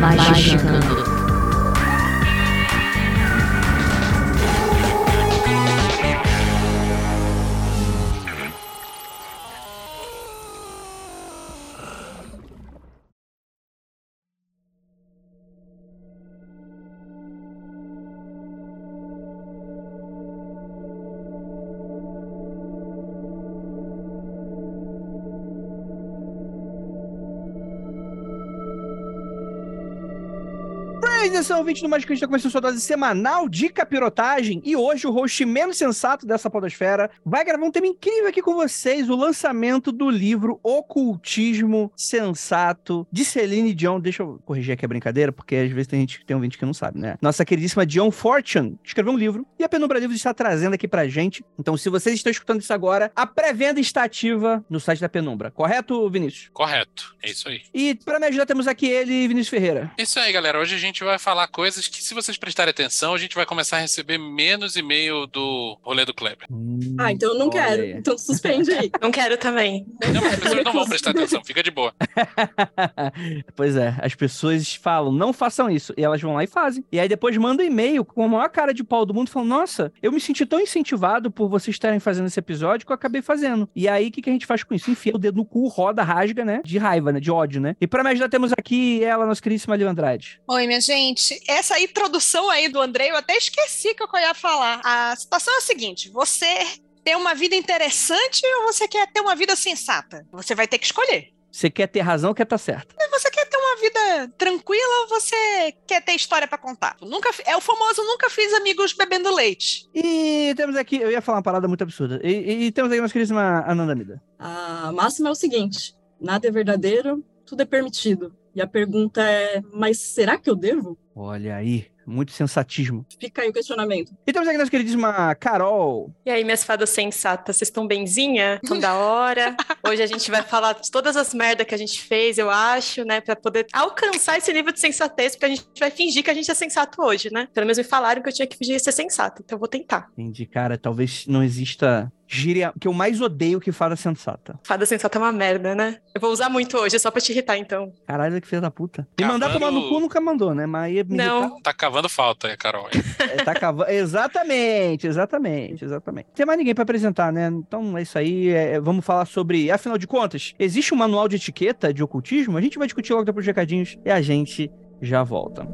Magicando. Atenção, ouvinte do Mágico, a gente tá começando sua dose semanal de capirotagem e hoje o host menos sensato dessa podosfera vai gravar um tema incrível aqui com vocês, o lançamento do livro Ocultismo Sensato de Celine Dion. Deixa eu corrigir aqui a brincadeira, porque às vezes tem gente tem um ouvinte que não sabe, né? Nossa queridíssima Dion Fortune escreveu um livro e a Penumbra Livros está trazendo aqui pra gente. Então, se vocês estão escutando isso agora, a pré-venda está ativa no site da Penumbra. Correto, Vinícius? Correto, é isso aí. E para me ajudar temos aqui ele, Vinícius Ferreira. Isso aí, galera. Hoje a gente vai falar coisas que, se vocês prestarem atenção, a gente vai começar a receber menos e-mail do rolê do Kleber. Ah, então eu não Olha quero. Então suspende aí. Não quero também. Não, as pessoas não vão prestar atenção, fica de boa. pois é, as pessoas falam, não façam isso. E elas vão lá e fazem. E aí depois mandam e-mail com a maior cara de pau do mundo, falando: Nossa, eu me senti tão incentivado por vocês estarem fazendo esse episódio que eu acabei fazendo. E aí, o que, que a gente faz com isso? Enfia o dedo no cu, roda, rasga, né? De raiva, né? De ódio, né? E pra me ajudar, temos aqui ela, nossa queridíssima Lívia Andrade. Oi, minha gente. Essa introdução aí do Andrei, eu até esqueci que eu ia falar. A situação é a seguinte: você tem uma vida interessante ou você quer ter uma vida sensata? Você vai ter que escolher. Você quer ter razão ou quer estar certo? Você quer ter uma vida tranquila ou você quer ter história pra contar? Nunca, é o famoso nunca fiz amigos bebendo leite. E temos aqui, eu ia falar uma parada muito absurda. E, e- e temos aqui nossa queridíssima Ananda Mida. A máxima é o seguinte: nada é verdadeiro, tudo é permitido. E a pergunta é: mas será que eu devo? Olha aí, muito sensatismo. Fica aí o questionamento. E temos aqui nossa queridíssima Carol. E aí, minhas fadas sensatas, vocês estão benzinha? Estão da hora? Hoje a gente vai falar de todas as merdas que a gente fez, eu acho, né? Pra poder alcançar esse nível de sensatez, porque a gente vai fingir que a gente é sensato hoje, né? Pelo menos me falaram que eu tinha que fingir ser sensato, então eu vou tentar. Entendi, cara, talvez não exista gíria que eu mais odeio que fada sensata. Fada sensata é uma merda, né? Eu vou usar muito hoje, só pra te irritar, então. Caralho, que filha da puta. Me mandar Cavando- tomar no cu nunca mandou, né? Mas ia me Não. Tá cavando falta aí, Carol. irritar. É, tá cavando. Exatamente, exatamente, exatamente. Não tem mais ninguém pra apresentar, né? Então é isso aí. é, vamos falar sobre. Afinal de contas, existe um manual de etiqueta de ocultismo? A gente vai discutir logo depois dos recadinhos e a gente já volta.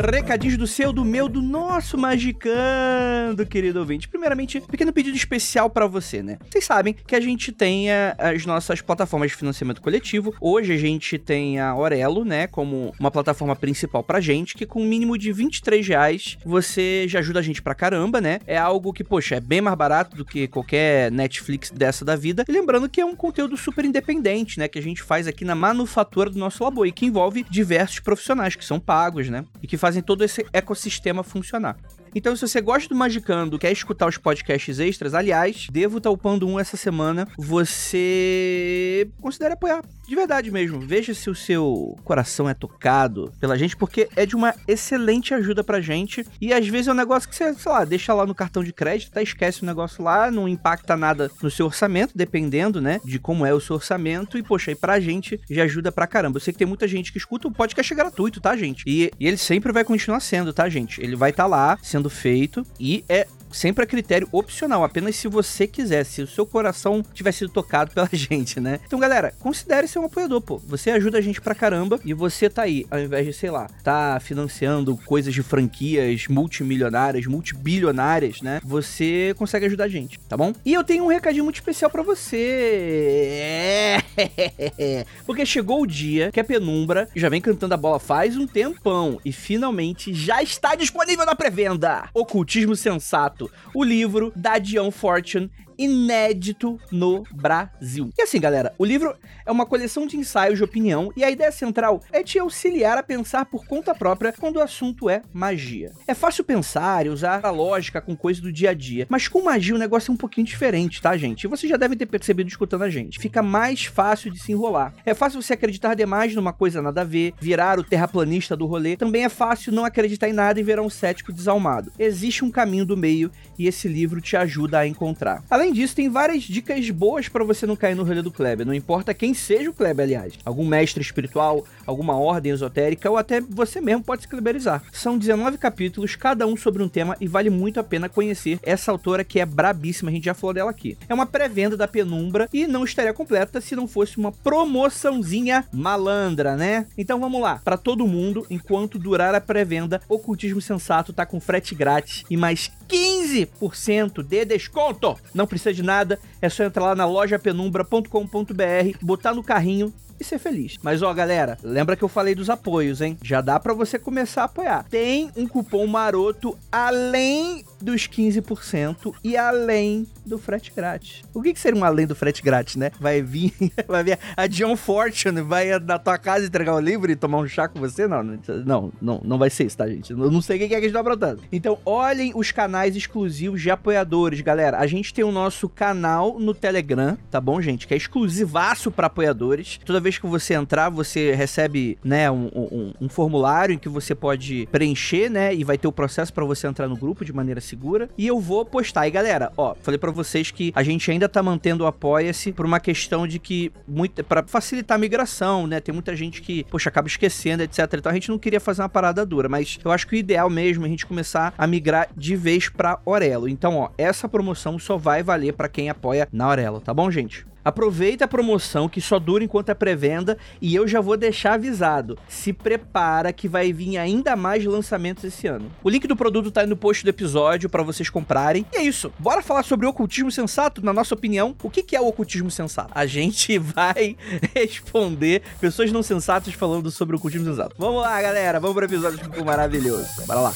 Recadinhos do seu, do meu, do nosso Magicando, querido ouvinte. Primeiramente, pequeno pedido especial pra você, né? Vocês sabem que a gente tem eh, as nossas plataformas de financiamento coletivo. Hoje a gente tem a Orelo, né, como uma plataforma principal pra gente, que com um mínimo de 23 reais você já ajuda a gente pra caramba, né? É algo que, poxa, é bem mais barato do que qualquer Netflix dessa da vida. E lembrando que é um conteúdo super independente, né? Que a gente faz aqui na manufatura do nosso labor e que envolve diversos profissionais que são pagos, né? E que fazem todo esse ecossistema funcionar. Então, se você gosta do Magicando, quer escutar os podcasts extras, aliás, devo estar upando um essa semana, você considere apoiar. De verdade mesmo. Veja se o seu coração é tocado pela gente, porque é de uma excelente ajuda pra gente. E às vezes é um negócio que você, sei lá, deixa lá no cartão de crédito, tá? Esquece o negócio lá, não impacta nada no seu orçamento, dependendo, né? De como é o seu orçamento. E, poxa, aí pra gente já ajuda pra caramba. Eu sei que tem muita gente que escuta o podcast é gratuito, tá, gente? E, e ele sempre vai continuar sendo, tá, gente? Ele vai estar lá sendo feito e é sempre a critério opcional, apenas se você quiser, se o seu coração tiver sido tocado pela gente, né? Então, galera, considere ser um apoiador, pô. Você ajuda a gente pra caramba e você tá aí, ao invés de, sei lá, tá financiando coisas de franquias multimilionárias, multibilionárias, né? Você consegue ajudar a gente, tá bom? E eu tenho um recadinho muito especial para você. Porque chegou o dia que a Penumbra já vem cantando a bola faz um tempão e finalmente já está disponível na pré-venda. Ocultismo Sensato, o livro da Dion Fortune inédito no Brasil. E assim, galera, o livro é uma coleção de ensaios de opinião e a ideia central é te auxiliar a pensar por conta própria quando o assunto é magia. É fácil pensar e usar a lógica com coisas do dia a dia, mas com magia o negócio é um pouquinho diferente, tá, gente? E vocês já devem ter percebido escutando a gente. Fica mais fácil de se enrolar. É fácil você acreditar demais numa coisa nada a ver, virar o terraplanista do rolê. Também é fácil não acreditar em nada e virar um cético desalmado. Existe um caminho do meio e esse livro te ajuda a encontrar. Além disso, tem várias dicas boas para você não cair no rolê do Kleber. Não importa quem seja o Kleber, aliás. Algum mestre espiritual, alguma ordem esotérica ou até você mesmo pode se kleberizar. São 19 capítulos, cada um sobre um tema e vale muito a pena conhecer essa autora que é brabíssima, a gente já falou dela aqui. É uma pré-venda da Penumbra e não estaria completa se não fosse uma promoçãozinha malandra, né? Então vamos lá, para todo mundo, enquanto durar a pré-venda, Ocultismo Sensato tá com frete grátis e mais 15% de desconto. Não precisa de nada, é só entrar lá na lojapenumbra.com.br, botar no carrinho e ser feliz. Mas ó, galera, lembra que eu falei dos apoios, hein? Já dá para você começar a apoiar. Tem um cupom maroto além dos 15% e além do frete grátis. O que, que seria um além do frete grátis, né? Vai vir, vai vir a John Fortune, vai na tua casa entregar o livro e tomar um chá com você? Não, não, não, não vai ser isso, tá, gente? Eu não sei o que é que a gente tá aprontando. Então, olhem os canais exclusivos de apoiadores, galera. A gente tem o nosso canal no Telegram, tá bom, gente? Que é exclusivaço para apoiadores. Toda vez que você entrar, você recebe, né, um, um, um formulário em que você pode preencher, né, e vai ter o processo para você entrar no grupo de maneira segura. E eu vou postar. E galera, ó, falei para vocês que a gente ainda tá mantendo o Apoia-se por uma questão de que muito para facilitar a migração, né? Tem muita gente que, poxa, acaba esquecendo, etc. Então a gente não queria fazer uma parada dura, mas eu acho que o ideal mesmo é a gente começar a migrar de vez para Orelo. Então, ó, essa promoção só vai valer para quem apoia na Orelo, tá bom, gente? Aproveita a promoção que só dura enquanto é pré-venda e eu já vou deixar avisado. Se prepara que vai vir ainda mais lançamentos esse ano. O link do produto tá aí no post do episódio para vocês comprarem. E é isso. Bora falar sobre o ocultismo sensato, na nossa opinião. O que é o ocultismo sensato? A gente vai responder pessoas não sensatas falando sobre o ocultismo sensato. Vamos lá, galera. Vamos pro episódio maravilhoso. Bora lá.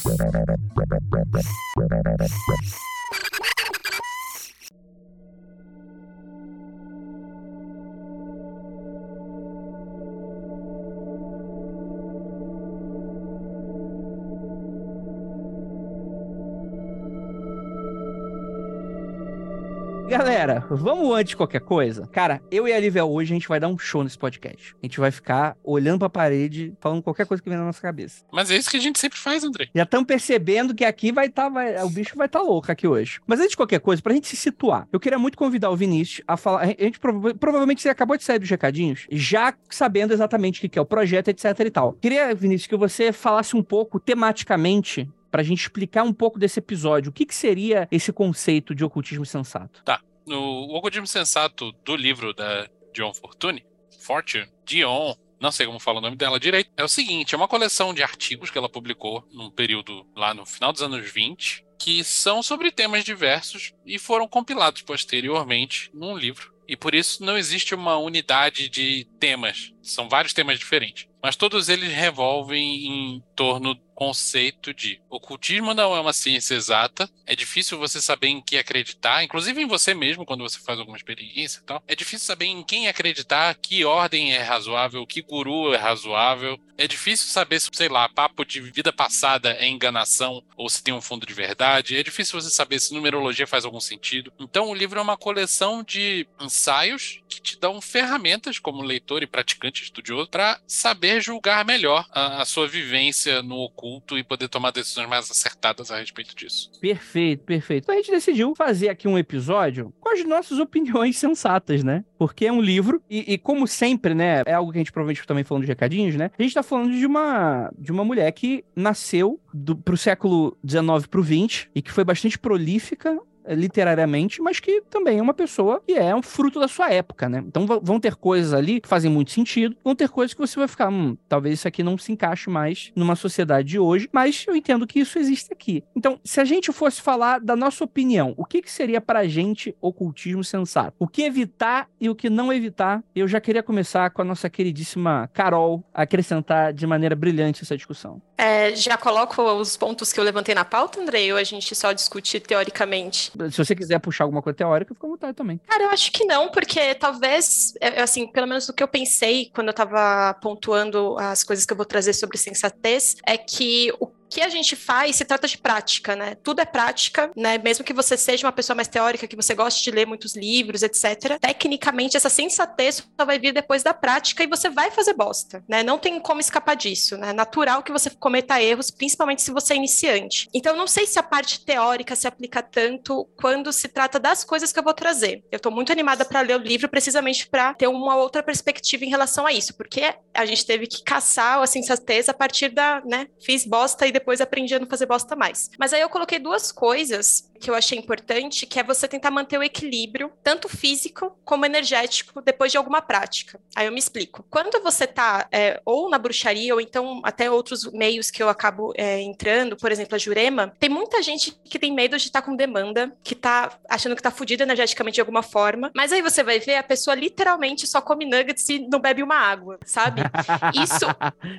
Galera, vamos antes de qualquer coisa? Cara, eu e a Lívia hoje a gente vai dar um show nesse podcast. A gente vai ficar olhando pra parede, falando qualquer coisa que vem na nossa cabeça. Mas é isso que a gente sempre faz, André. Já estão percebendo que aqui vai estar. Tá, o bicho vai estar tá louco aqui hoje. Mas antes de qualquer coisa, pra gente se situar, eu queria muito convidar o Vinícius a falar. A gente prova provavelmente você acabou de sair dos recadinhos, já sabendo exatamente o que é o projeto, etc e tal. Queria, Vinícius, que você falasse um pouco tematicamente para a gente explicar um pouco desse episódio. O que, que seria esse conceito de ocultismo sensato? Tá. No ocultismo sensato do livro da Dion Fortune, Fortune, Dion, não sei como fala o nome dela direito, é o seguinte: é uma coleção de artigos que ela publicou num período lá no final dos anos 20, que são sobre temas diversos e foram compilados posteriormente num livro. E por isso não existe uma unidade de temas, são vários temas diferentes. Mas todos eles revolvem em torno conceito de ocultismo não é uma ciência exata, é difícil você saber em que acreditar, inclusive em você mesmo quando você faz alguma experiência e tal. É difícil saber em quem acreditar, que ordem é razoável, que guru é razoável. É difícil saber se, sei lá, papo de vida passada é enganação ou se tem um fundo de verdade. É difícil você saber se numerologia faz algum sentido. Então o livro é uma coleção de ensaios que te dão ferramentas como leitor e praticante estudioso para saber julgar melhor a, a, sua vivência no oculto e poder tomar decisões mais acertadas a respeito disso. Perfeito, perfeito. Então a gente decidiu fazer aqui um episódio com as nossas opiniões sensatas, né? Porque é um livro e, e como sempre, né, é algo que a gente provavelmente também falando de recadinhos, né? A gente tá falando de uma de uma mulher que nasceu do, pro século 19 pro 20 e que foi bastante prolífica literariamente, mas que também é uma pessoa que é um fruto da sua época, né? Então vão ter coisas ali que fazem muito sentido, vão ter coisas que você vai ficar, hum, talvez isso aqui não se encaixe mais numa sociedade de hoje, mas eu entendo que isso existe aqui. Então, se a gente fosse falar da nossa opinião, o que, que seria pra gente ocultismo sensato? O que evitar e o que não evitar? Eu já queria começar com a nossa queridíssima Carol acrescentar de maneira brilhante essa discussão. É, já coloco os pontos que eu levantei na pauta, Andrei, ou a gente só discute teoricamente? Se você quiser puxar alguma coisa teórica, fica à vontade também. Cara, eu acho que não, porque talvez, é, é, assim, pelo menos do que eu pensei quando eu tava pontuando as coisas que eu vou trazer sobre sensatez, é que o que a gente faz se trata de prática, né? Tudo é prática, né? Mesmo que você seja uma pessoa mais teórica, que você goste de ler muitos livros, etc. Tecnicamente, essa sensatez só vai vir depois da prática e você vai fazer bosta, né? Não tem como escapar disso, né? É natural que você cometa erros, principalmente se você é iniciante. Então, não sei se a parte teórica se aplica tanto quando se trata das coisas que eu vou trazer. Eu tô muito animada para ler o livro precisamente para ter uma outra perspectiva em relação a isso, porque a gente teve que caçar a sensatez a partir da, né? Fiz bosta e depois aprendi a não fazer bosta mais. Mas aí eu coloquei duas coisas que eu achei importante, que é você tentar manter o equilíbrio, tanto físico como energético, depois de alguma prática. Aí eu me explico. Quando você tá é, ou na bruxaria, ou então até outros meios que eu acabo é, entrando, por exemplo, a Jurema, tem muita gente que tem medo de estar tá com demanda, que tá achando que tá fudido energeticamente de alguma forma, mas aí você vai ver a pessoa literalmente só come nuggets e não bebe uma água, sabe? Isso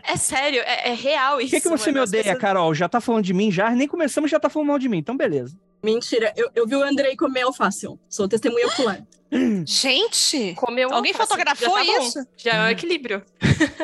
é sério, é, é real isso. Por que, que você mano? me odeia, pessoas... Carol? Já tá falando de mim já? Nem começamos, já tá falando mal de mim, então beleza. Mentira, eu, eu vi o Andrei comer alface. Sou testemunha ocular. Gente, comeu Alguém fotografou já tá isso? Já é o equilíbrio.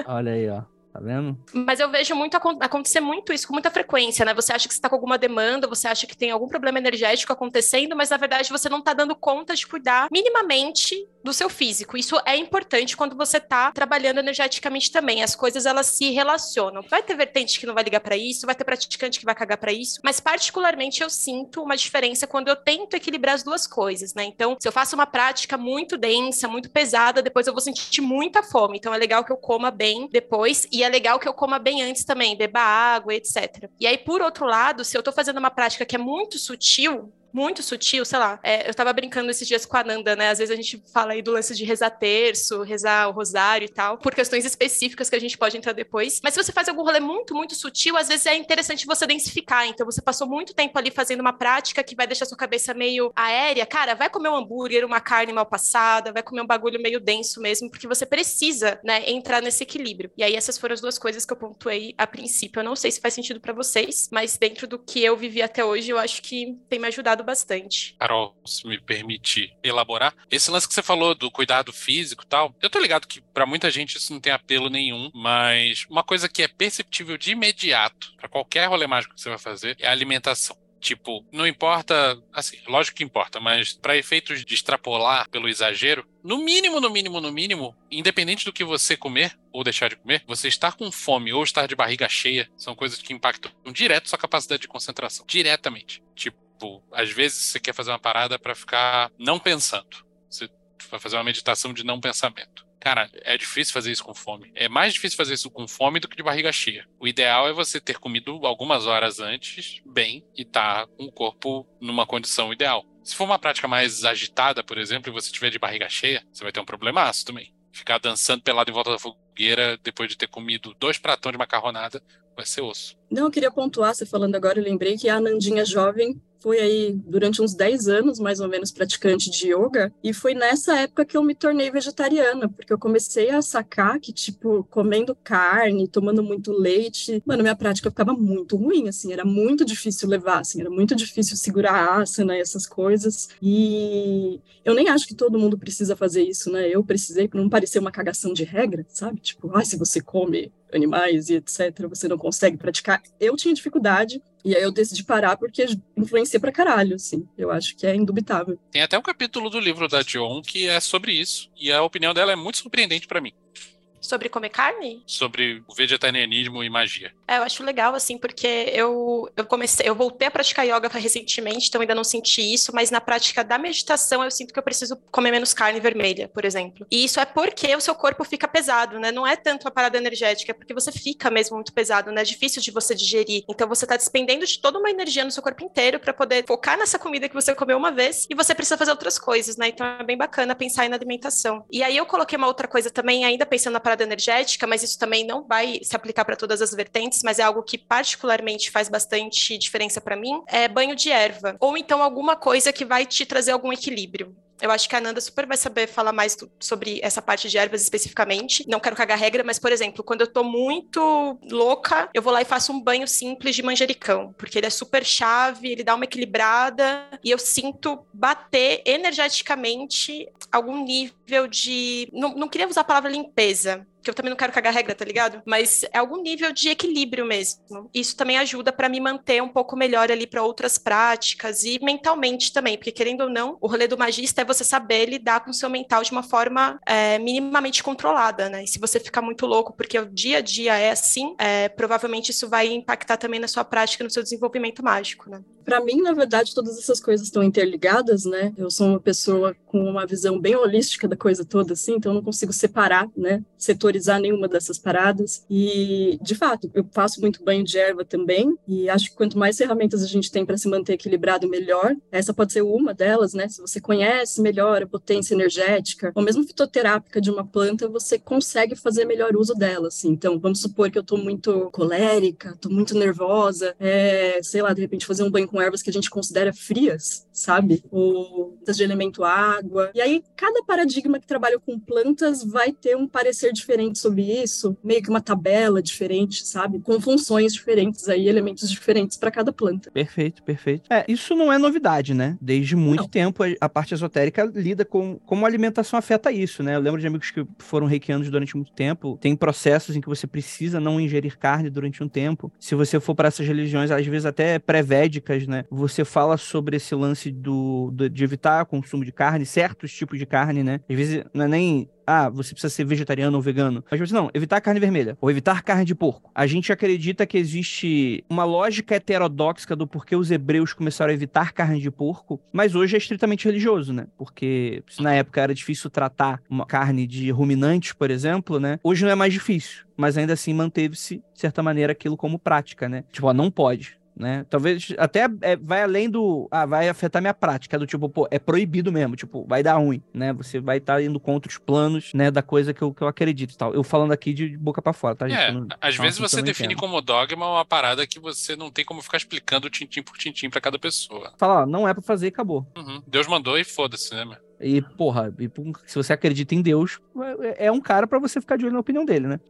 Olha aí, ó. Tá vendo? Mas eu vejo muito acontecer muito isso com muita frequência, né? Você acha que está com alguma demanda, você acha que tem algum problema energético acontecendo, mas na verdade você não está dando conta de cuidar minimamente do seu físico. Isso é importante quando você está trabalhando energeticamente também. As coisas elas se relacionam. Vai ter vertente que não vai ligar para isso, vai ter praticante que vai cagar para isso, mas particularmente eu sinto uma diferença quando eu tento equilibrar as duas coisas, né? Então, se eu faço uma prática muito densa, muito pesada, depois eu vou sentir muita fome. Então é legal que eu coma bem depois e é legal que eu coma bem antes também, beba água, etc. E aí, por outro lado, se eu tô fazendo uma prática que é muito sutil, muito sutil, sei lá. É, eu tava brincando esses dias com a Nanda, né? Às vezes a gente fala aí do lance de rezar terço, rezar o rosário e tal, por questões específicas que a gente pode entrar depois. Mas se você faz algum rolê muito, muito sutil, às vezes é interessante você densificar. Então você passou muito tempo ali fazendo uma prática que vai deixar sua cabeça meio aérea. Cara, vai comer um hambúrguer, uma carne mal passada, vai comer um bagulho meio denso mesmo, porque você precisa, né, entrar nesse equilíbrio. E aí essas foram as duas coisas que eu pontuei a princípio. Eu não sei se faz sentido para vocês, mas dentro do que eu vivi até hoje, eu acho que tem me ajudado bastante. Carol, se me permite elaborar, esse lance que você falou do cuidado físico e tal, eu tô ligado que para muita gente isso não tem apelo nenhum, mas uma coisa que é perceptível de imediato para qualquer rolê mágico que você vai fazer é a alimentação. Tipo, não importa, assim, lógico que importa, mas para efeitos de extrapolar pelo exagero, no mínimo, no mínimo, no mínimo, independente do que você comer ou deixar de comer, você estar com fome ou estar de barriga cheia são coisas que impactam direto sua capacidade de concentração, diretamente. Tipo, às vezes você quer fazer uma parada para ficar não pensando. Você vai fazer uma meditação de não pensamento. Cara, é difícil fazer isso com fome. É mais difícil fazer isso com fome do que de barriga cheia. O ideal é você ter comido algumas horas antes, bem, e estar tá com o corpo numa condição ideal. Se for uma prática mais agitada, por exemplo, e você tiver de barriga cheia, você vai ter um problemaço também. Ficar dançando pelado em volta da fogueira depois de ter comido dois pratões de macarronada vai ser osso. Não, eu queria pontuar, você falando agora, eu lembrei que a Nandinha jovem foi aí durante uns 10 anos, mais ou menos, praticante de yoga, e foi nessa época que eu me tornei vegetariana, porque eu comecei a sacar que, tipo, comendo carne, tomando muito leite, mano, minha prática ficava muito ruim, assim, era muito difícil levar, assim, era muito difícil segurar a asana e essas coisas, e eu nem acho que todo mundo precisa fazer isso, né, eu precisei para não parecer uma cagação de regra, sabe, tipo, ah, se você come animais e etc. Você não consegue praticar. Eu tinha dificuldade, e aí eu decidi parar porque influencia pra caralho, assim. Eu acho que é indubitável. Tem até um capítulo do livro da Dion que é sobre isso. E a opinião dela é muito surpreendente para mim. Sobre comer carne? Sobre o vegetarianismo e magia. É, eu acho legal, assim, porque eu, eu comecei, eu voltei a praticar yoga recentemente, então ainda não senti isso, mas na prática da meditação eu sinto que eu preciso comer menos carne vermelha, por exemplo. E isso é porque o seu corpo fica pesado, né? Não é tanto a parada energética, é porque você fica mesmo muito pesado, né? É difícil de você digerir. Então você tá despendendo de toda uma energia no seu corpo inteiro para poder focar nessa comida que você comeu uma vez e você precisa fazer outras coisas, né? Então é bem bacana pensar aí na alimentação. E aí eu coloquei uma outra coisa também, ainda pensando na parada energética, mas isso também não vai se aplicar para todas as vertentes mas é algo que particularmente faz bastante diferença para mim, é banho de erva. Ou então alguma coisa que vai te trazer algum equilíbrio. Eu acho que a Nanda super vai saber falar mais sobre essa parte de ervas especificamente. Não quero cagar regra, mas, por exemplo, quando eu tô muito louca, eu vou lá e faço um banho simples de manjericão, porque ele é super chave, ele dá uma equilibrada e eu sinto bater energeticamente algum nível de. Não, não queria usar a palavra limpeza, que eu também não quero cagar regra, tá ligado? Mas é algum nível de equilíbrio mesmo. Isso também ajuda para me manter um pouco melhor ali para outras práticas e mentalmente também, porque querendo ou não, o rolê do magista é você saber lidar com o seu mental de uma forma é, minimamente controlada, né? E se você ficar muito louco porque o dia a dia é assim, é, provavelmente isso vai impactar também na sua prática, no seu desenvolvimento mágico, né? Para mim, na verdade, todas essas coisas estão interligadas, né? Eu sou uma pessoa com uma visão bem holística da coisa toda, assim, então eu não consigo separar, né? Setorizar nenhuma dessas paradas. E, de fato, eu faço muito banho de erva também, e acho que quanto mais ferramentas a gente tem para se manter equilibrado, melhor. Essa pode ser uma delas, né? Se você conhece melhor a potência energética, ou mesmo fitoterápica de uma planta, você consegue fazer melhor uso dela, assim. Então, vamos supor que eu estou muito colérica, estou muito nervosa, é, sei lá, de repente fazer um banho com com ervas que a gente considera frias, sabe? Ou de elemento água. E aí, cada paradigma que trabalha com plantas vai ter um parecer diferente sobre isso, meio que uma tabela diferente, sabe? Com funções diferentes aí, elementos diferentes para cada planta. Perfeito, perfeito. É, isso não é novidade, né? Desde muito não. tempo a parte esotérica lida com como a alimentação afeta isso, né? Eu lembro de amigos que foram reikianos durante muito tempo. Tem processos em que você precisa não ingerir carne durante um tempo. Se você for para essas religiões, às vezes até pré-védicas, né? Você fala sobre esse lance do, do, de evitar o consumo de carne, certos tipos de carne, né? Às vezes não é nem ah, você precisa ser vegetariano ou vegano. Mas você não, evitar carne vermelha ou evitar carne de porco. A gente acredita que existe uma lógica heterodoxa do porquê os hebreus começaram a evitar carne de porco, mas hoje é estritamente religioso, né? Porque se na época era difícil tratar uma carne de ruminantes, por exemplo, né? Hoje não é mais difícil, mas ainda assim manteve-se, de certa maneira, aquilo como prática, né? Tipo, ó, não pode né? Talvez até é, vai além do. Ah, vai afetar minha prática, do tipo, pô, é proibido mesmo, tipo, vai dar ruim, né? Você vai estar tá indo contra os planos, né, da coisa que eu, que eu acredito e tal. Eu falando aqui de boca para fora, tá, gente? É, não, às vezes você define entendo. como dogma uma parada que você não tem como ficar explicando tintim por tintim para cada pessoa. Fala, ó, não é para fazer e acabou. Uhum. Deus mandou e foda-se, né, meu? E, porra, se você acredita em Deus, é, é um cara para você ficar de olho na opinião dele, né?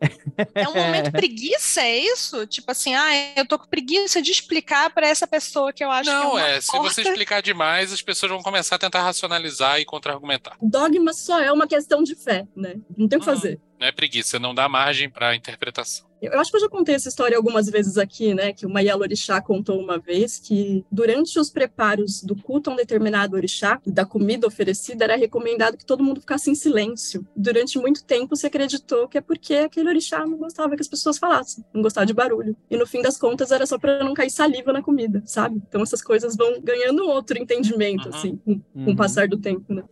É um momento preguiça, é isso? Tipo assim, ah, eu tô com preguiça de explicar para essa pessoa que eu acho Não, que é, é se você explicar demais, as pessoas vão começar a tentar racionalizar e contra-argumentar. Dogma só é uma questão de fé, né? Não tem o que uhum. fazer. Não é preguiça, não dá margem para interpretação. Eu acho que eu já contei essa história algumas vezes aqui, né? Que o Mayelo Orixá contou uma vez que durante os preparos do culto a um determinado orixá, da comida oferecida, era recomendado que todo mundo ficasse em silêncio. Durante muito tempo se acreditou que é porque aquele orixá não gostava que as pessoas falassem, não gostava de barulho. E no fim das contas era só para não cair saliva na comida, sabe? Então essas coisas vão ganhando outro entendimento, uhum. assim, com, com o uhum. passar do tempo, né?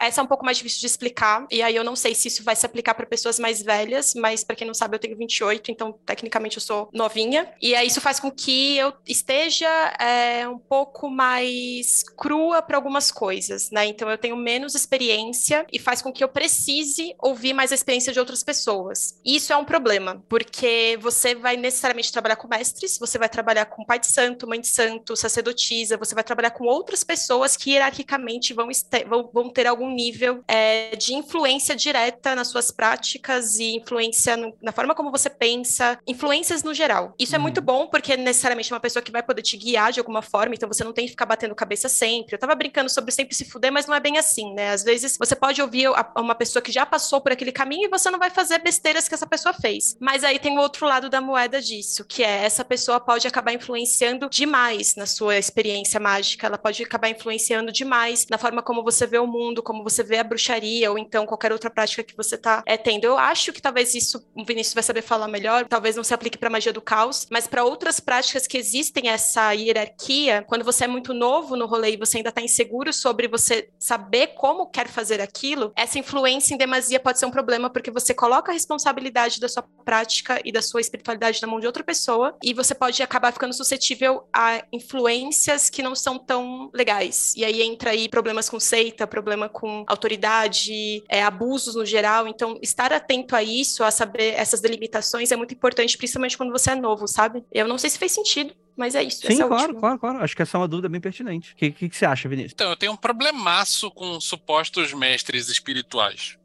Essa é um pouco mais difícil de explicar, e aí eu não sei se isso vai se aplicar para pessoas mais velhas, mas para quem não sabe, eu tenho 28, então tecnicamente eu sou novinha. E aí isso faz com que eu esteja é, um pouco mais crua para algumas coisas, né? Então eu tenho menos experiência e faz com que eu precise ouvir mais a experiência de outras pessoas. E isso é um problema, porque você vai necessariamente trabalhar com mestres, você vai trabalhar com pai de santo, mãe de santo, sacerdotisa, você vai trabalhar com outras pessoas que hierarquicamente vão, vão, vão ter algum um nível é, de influência direta nas suas práticas e influência no, na forma como você pensa, influências no geral. Isso é Uhum. muito bom porque é necessariamente uma pessoa que vai poder te guiar de alguma forma, então você não tem que ficar batendo cabeça sempre. Eu tava brincando sobre sempre se fuder, mas não é bem assim, né? Às vezes você pode ouvir a- uma pessoa que já passou por aquele caminho e você não vai fazer besteiras que essa pessoa fez. Mas aí tem o outro lado da moeda disso, que é essa pessoa pode acabar influenciando demais na sua experiência mágica, ela pode acabar influenciando demais na forma como você vê o mundo, como você vê a bruxaria, ou então qualquer outra prática que você tá é, tendo. Eu acho que talvez isso, o Vinícius vai saber falar melhor, talvez não se aplique para magia do caos, mas para outras práticas que existem essa hierarquia, quando você é muito novo no rolê e você ainda tá inseguro sobre você saber como quer fazer aquilo, essa influência em demasia pode ser um problema porque você coloca a responsabilidade da sua prática e da sua espiritualidade na mão de outra pessoa e você pode acabar ficando suscetível a influências que não são tão legais. E aí entra aí problemas com seita, problema com autoridade, é, abusos no geral. Então, estar atento a isso, a saber essas delimitações é muito importante, principalmente quando você é novo, sabe? Eu não sei se fez sentido, mas é isso. Sim, essa é claro, claro, claro. Acho que essa é uma dúvida bem pertinente. O que, que, que você acha, Vinícius? Então, eu tenho um problemaço com supostos mestres espirituais.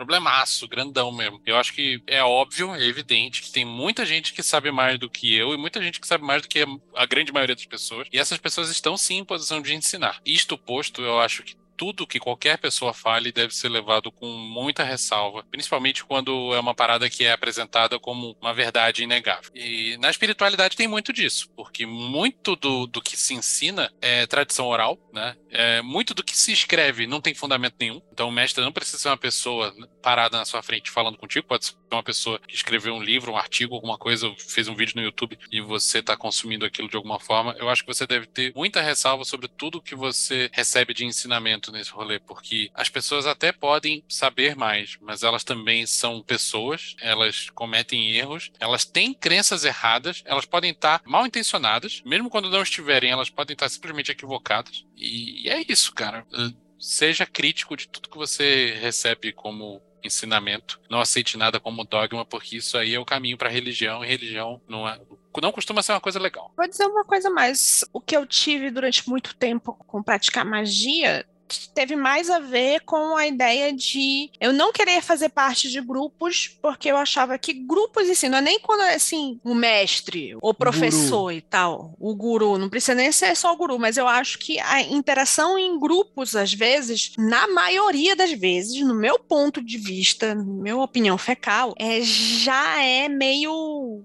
Problemaço, grandão mesmo. Eu acho que é óbvio, é evidente que tem muita gente que sabe mais do que eu e muita gente que sabe mais do que a grande maioria das pessoas. E essas pessoas estão sim em posição de ensinar. Isto posto, eu acho que tudo que qualquer pessoa fale deve ser levado com muita ressalva, principalmente quando é uma parada que é apresentada como uma verdade inegável. E na espiritualidade tem muito disso, porque muito do, do que se ensina é tradição oral, né? É, muito do que se escreve não tem fundamento nenhum. Então o mestre não precisa ser uma pessoa parada na sua frente falando contigo, pode ser uma pessoa que escreveu um livro, um artigo, alguma coisa, fez um vídeo no YouTube e você está consumindo aquilo de alguma forma. Eu acho que você deve ter muita ressalva sobre tudo que você recebe de ensinamento nesse rolê, porque as pessoas até podem saber mais, mas elas também são pessoas, elas cometem erros, elas têm crenças erradas, elas podem estar mal intencionadas, mesmo quando não estiverem, elas podem estar simplesmente equivocadas. E é isso, cara. Seja crítico de tudo que você recebe como ensinamento. Não aceite nada como dogma, porque isso aí é o caminho para religião, e religião não, é, não costuma ser uma coisa legal. Vou dizer uma coisa mais. O que eu tive durante muito tempo com praticar magia teve mais a ver com a ideia de eu não querer fazer parte de grupos, porque eu achava que grupos em si, não é nem quando é assim, o mestre, o professor e tal, o guru, não precisa nem ser só o guru, mas eu acho que a interação em grupos, às vezes, na maioria das vezes, no meu ponto de vista, na minha opinião fecal, é, já é meio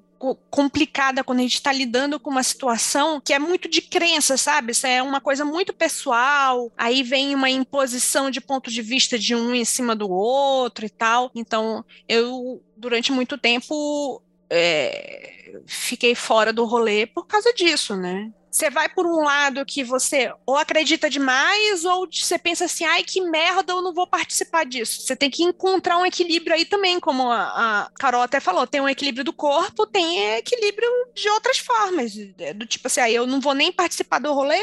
complicada quando a gente está lidando com uma situação que é muito de crença, sabe? Isso é uma coisa muito pessoal. Aí vem uma imposição de ponto de vista de um em cima do outro e tal. Então, eu durante muito tempo é, fiquei fora do rolê por causa disso, né? Você vai por um lado que você ou acredita demais, ou você pensa assim, ai, que merda, eu não vou participar disso. Você tem que encontrar um equilíbrio aí também, como a, a Carol até falou, tem um equilíbrio do corpo, tem equilíbrio de outras formas. Do tipo assim, ah, eu não vou nem participar do rolê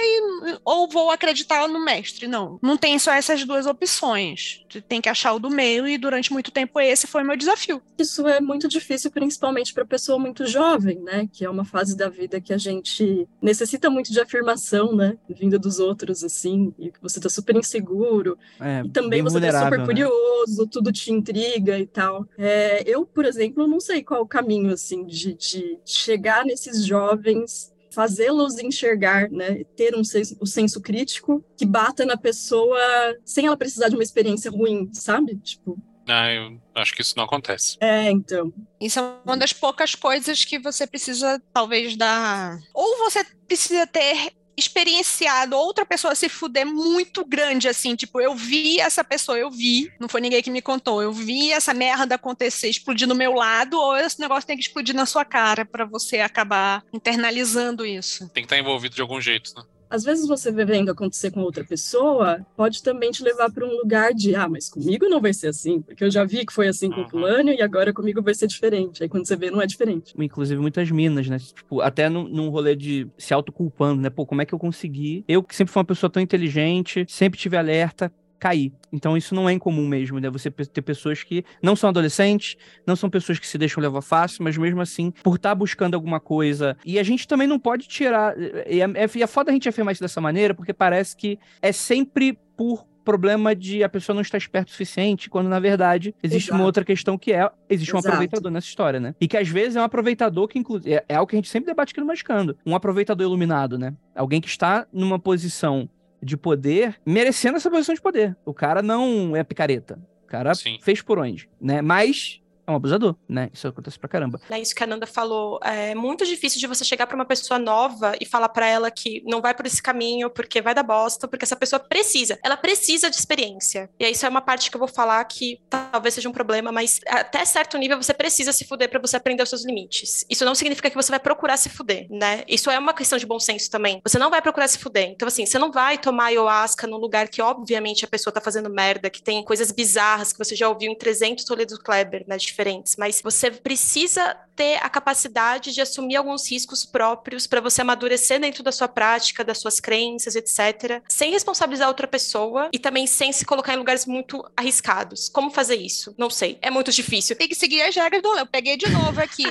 ou vou acreditar no mestre. Não, não tem só essas duas opções. Você tem que achar o do meio, e durante muito tempo esse foi meu desafio. Isso é muito difícil, principalmente para pessoa muito jovem, né? Que é uma fase da vida que a gente necessita muito de afirmação, né? Vinda dos outros, assim, e que você tá super inseguro. É, e também você tá super curioso, tudo te intriga e tal. É, eu, por exemplo, não sei qual o caminho, assim, de, de chegar nesses jovens fazê-los enxergar, né, ter um senso, um senso crítico que bata na pessoa sem ela precisar de uma experiência ruim, sabe? Tipo, ah, eu acho que isso não acontece. É, então. Isso é uma das poucas coisas que você precisa, talvez, dar. Ou você precisa ter experienciado outra pessoa se fuder muito grande, assim, tipo, eu vi essa pessoa, eu vi, não foi ninguém que me contou, eu vi essa merda acontecer, explodir no meu lado, ou esse negócio tem que explodir na sua cara para você acabar internalizando isso. Tem que estar envolvido de algum jeito, né? Às vezes você vendo acontecer com outra pessoa, pode também te levar para um lugar de, ah, mas comigo não vai ser assim, porque eu já vi que foi assim com o fulano e agora comigo vai ser diferente. Aí quando você vê, não é diferente. Inclusive muitas minas, né? Tipo, até num, num rolê de se autoculpando, né? Pô, como é que eu consegui? Eu que sempre fui uma pessoa tão inteligente, sempre tive alerta, cair. Então isso não é incomum mesmo, né? Você ter pessoas que não são adolescentes, não são pessoas que se deixam levar fácil, mas mesmo assim, por estar tá buscando alguma coisa. E a gente também não pode tirar. E é, é, é foda a gente afirmar isso dessa maneira, porque parece que é sempre por problema de a pessoa não estar esperta o suficiente, quando na verdade existe Exato. uma outra questão que é, existe um Exato. aproveitador nessa história, né? E que às vezes é um aproveitador que, inclusive, é, é algo que a gente sempre debate aqui no Mascando. Um aproveitador iluminado, né? Alguém que está numa posição de poder, merecendo essa posição de poder. O cara não é picareta. O cara Sim. fez por onde, né? Mas um abusador, né? Isso acontece pra caramba. É isso que a Nanda falou. É muito difícil de você chegar para uma pessoa nova e falar para ela que não vai por esse caminho porque vai dar bosta, porque essa pessoa precisa. Ela precisa de experiência. E isso é uma parte que eu vou falar que talvez seja um problema, mas até certo nível você precisa se fuder para você aprender os seus limites. Isso não significa que você vai procurar se fuder, né? Isso é uma questão de bom senso também. Você não vai procurar se fuder. Então assim, você não vai tomar ayahuasca num lugar que obviamente a pessoa tá fazendo merda, que tem coisas bizarras que você já ouviu em 300 Toledo Kleber, né, diferentes, mas você precisa ter a capacidade de assumir alguns riscos próprios para você amadurecer dentro da sua prática, das suas crenças, etc, sem responsabilizar outra pessoa e também sem se colocar em lugares muito arriscados. Como fazer isso? Não sei. É muito difícil. Tem que seguir as regras do. Eu peguei de novo aqui.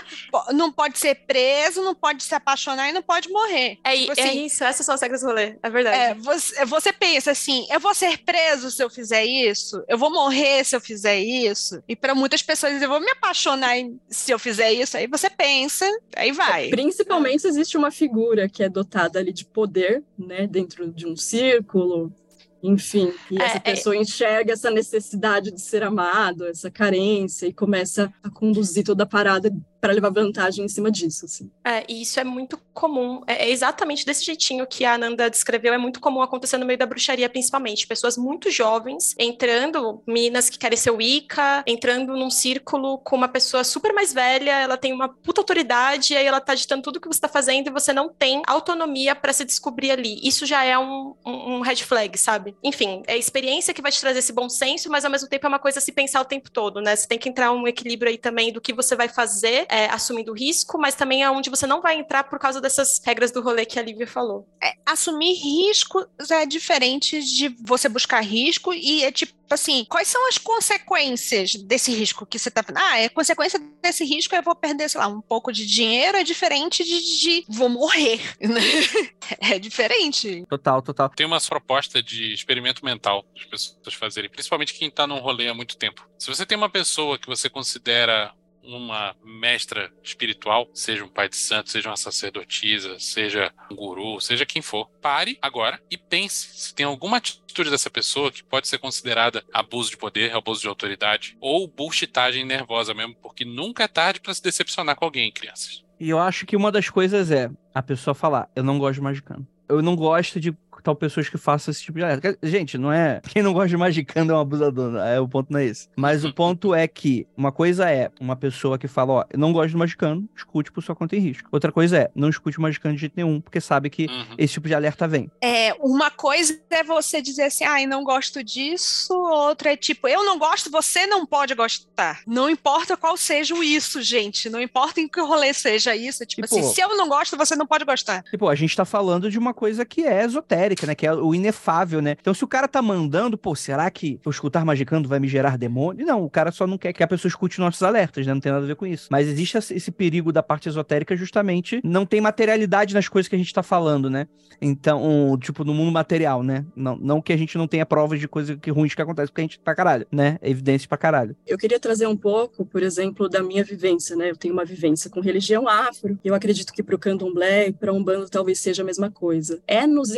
Não pode ser preso, não pode se apaixonar e não pode morrer. É, Tipo é assim, isso, essas são as regras do rolê, é verdade. É, você, você pensa assim, eu vou ser preso se eu fizer isso, eu vou morrer se eu fizer isso, e para muitas pessoas vou me apaixonar se eu fizer isso, aí você pensa, aí vai. Principalmente se existe uma figura que é dotada ali de poder, né, dentro de um círculo, enfim, e É, essa é- pessoa enxerga essa necessidade de ser amado, essa carência, e começa a conduzir toda a parada para levar vantagem em cima disso, assim. É, e isso é muito comum. É, é exatamente desse jeitinho que a Ananda descreveu. É muito comum acontecer no meio da bruxaria, principalmente. Pessoas muito jovens entrando, meninas que querem ser Wicca, entrando num círculo com uma pessoa super mais velha, ela tem uma puta autoridade, e aí ela tá ditando tudo que você tá fazendo e você não tem autonomia para se descobrir ali. Isso já é um, um, um red flag, sabe? Enfim, é a experiência que vai te trazer esse bom senso, mas ao mesmo tempo é uma coisa a se pensar o tempo todo, né? Você tem que entrar um equilíbrio aí também do que você vai fazer é, assumindo risco, mas também é onde você não vai entrar por causa dessas regras do rolê que a Lívia falou. Assumir riscos é diferente de você buscar risco e é tipo assim, quais são as consequências desse risco que você tá Ah, a consequência desse risco é eu vou perder, sei lá, um pouco de dinheiro, é diferente de, de vou morrer, né? É diferente. Total, total. Tem umas propostas de experimento mental das pessoas fazerem, principalmente quem tá num rolê há muito tempo. Se você tem uma pessoa que você considera uma mestra espiritual, seja um pai de santo, seja uma sacerdotisa, seja um guru, seja quem for, pare agora e pense se tem alguma atitude dessa pessoa que pode ser considerada abuso de poder, abuso de autoridade ou bullshitagem nervosa mesmo, porque nunca é tarde para se decepcionar com alguém, crianças. E eu acho que uma das coisas é a pessoa falar, eu não gosto de magicano. Eu não gosto de tal pessoas que façam esse tipo de alerta. Gente, não é. Quem não gosta de magicando é um abusador. É, o ponto não é esse. Mas o ponto é que uma coisa é uma pessoa que fala, ó, eu não gosto de magicando, escute por sua conta em risco. Outra coisa é, não escute magicando de jeito nenhum, porque sabe que Uhum. esse tipo de alerta vem. É, uma coisa é você dizer assim, ai, não gosto disso, outra é tipo, eu não gosto, você não pode gostar. Não importa qual seja o isso, gente. Não importa em que rolê seja isso. Tipo Tipo- assim, se eu não gosto, você não pode gostar. E, pô, a gente tá falando de uma coisa que é esotérica, né? Que é o inefável, né? Então, se o cara tá mandando, pô, será que eu escutar magicando vai me gerar demônio? Não, o cara só não quer que a pessoa escute nossos alertas, né? Não tem nada a ver com isso. Mas existe esse perigo da parte esotérica justamente não tem materialidade nas coisas que a gente tá falando, né? Então, tipo, no mundo material, né? Não, não que a gente não tenha provas de coisas que ruins que acontecem, porque a gente pra caralho, né? Evidências pra caralho. Eu queria trazer um pouco, por exemplo, da minha vivência, né? Eu tenho uma vivência com religião afro. Eu acredito que para o candomblé e para umbanda talvez seja a mesma coisa. É nos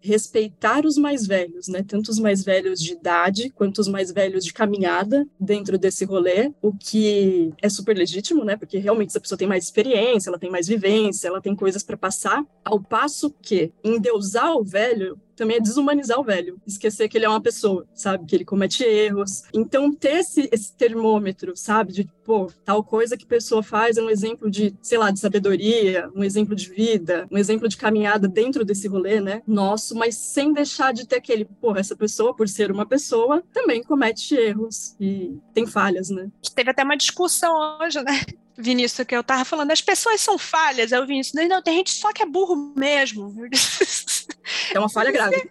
respeitar os mais velhos, né? Tanto os mais velhos de idade quanto os mais velhos de caminhada dentro desse rolê, o que é super legítimo, né? Porque realmente essa pessoa tem mais experiência, ela tem mais vivência, ela tem coisas para passar. Ao passo que endeusar o velho também é desumanizar o velho, esquecer que ele é uma pessoa, sabe? Que ele comete erros. Então, ter esse, esse termômetro, sabe? De, pô, tal coisa que pessoa faz é um exemplo de, sei lá, de sabedoria, um exemplo de vida, um exemplo de caminhada dentro desse rolê, né? Nosso, mas sem deixar de ter aquele, pô, essa pessoa, por ser uma pessoa, também comete erros e tem falhas, né? Teve até uma discussão hoje, né? Vinícius, que eu tava falando, as pessoas são falhas. Aí o Vinícius, não, não, tem gente só que é burro mesmo. É uma falha grave.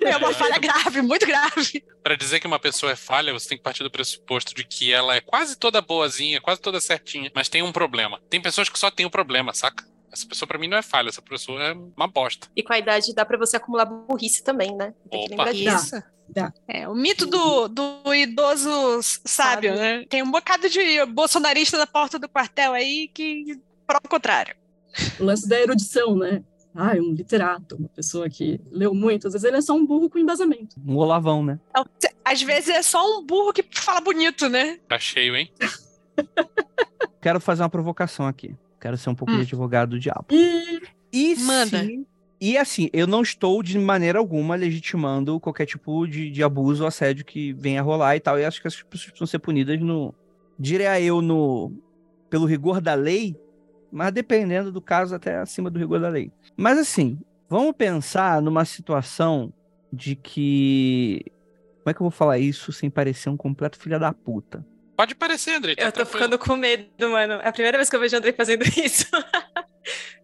É uma falha grave, muito grave. Para dizer que uma pessoa é falha, você tem que partir do pressuposto de que ela é quase toda boazinha, quase toda certinha, mas tem um problema. Tem pessoas que só têm um problema, saca? Essa pessoa pra mim não é falha, essa pessoa é uma bosta. E com a idade dá pra você acumular burrice também, né? Tem que Opa. lembrar disso. Isso. É, o mito do, do idoso sábio, Sábio. né? Tem um bocado de bolsonarista na porta do quartel aí que prova o contrário. O lance da erudição, né? Ah, um literato, uma pessoa que leu muito. Às vezes ele é só um burro com embasamento. Um olavão, né? Às vezes é só um burro que fala bonito, né? Tá cheio, hein? Quero fazer uma provocação aqui. Quero ser um pouco de Hum. advogado do diabo. E E Manda. se- E assim, eu não estou de maneira alguma legitimando qualquer tipo de, de abuso ou assédio que venha a rolar e tal. E acho que essas pessoas precisam ser punidas no. Diria eu no. Pelo rigor da lei, mas dependendo do caso, até acima do rigor da lei. Mas assim, vamos pensar numa situação de que. Como é que eu vou falar isso sem parecer um completo filho da puta? Pode parecer, André. tá Eu tô tranquilo. ficando com medo, mano. É a primeira vez que eu vejo o Andrei fazendo isso.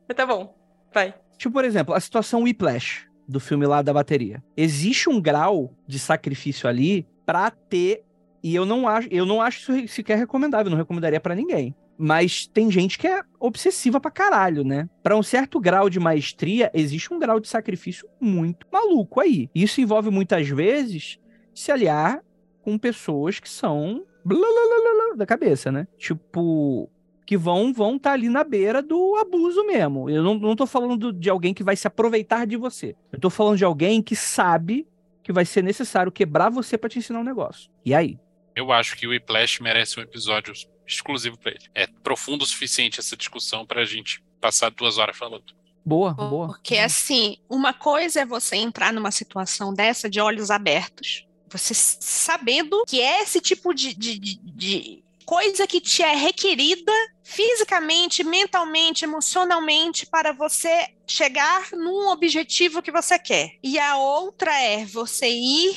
Mas tá bom. Vai. Tipo, por exemplo, a situação Whiplash, do filme lá da bateria. Existe um grau de sacrifício ali pra ter. E eu não acho, eu não acho isso sequer recomendável, não recomendaria pra ninguém. Mas tem gente que é obsessiva pra caralho, né? Pra um certo grau de maestria, existe um grau de sacrifício muito maluco aí. Isso envolve muitas vezes se aliar com pessoas que são blá, blá, blá, blá, da cabeça, né? Tipo, que vão vão estar ali na beira do abuso mesmo. Eu não, não tô falando de alguém que vai se aproveitar de você. Eu tô falando de alguém que sabe que vai ser necessário quebrar você pra te ensinar um negócio. E aí? Eu acho que o Whiplash merece um episódio exclusivo pra ele. É profundo o suficiente essa discussão pra gente passar duas horas falando. Boa, boa. Porque assim, uma coisa é você entrar numa situação dessa de olhos abertos, você sabendo que é esse tipo de, de, de- de coisa que te é requerida fisicamente, mentalmente, emocionalmente para você chegar num objetivo que você quer. E a outra é você ir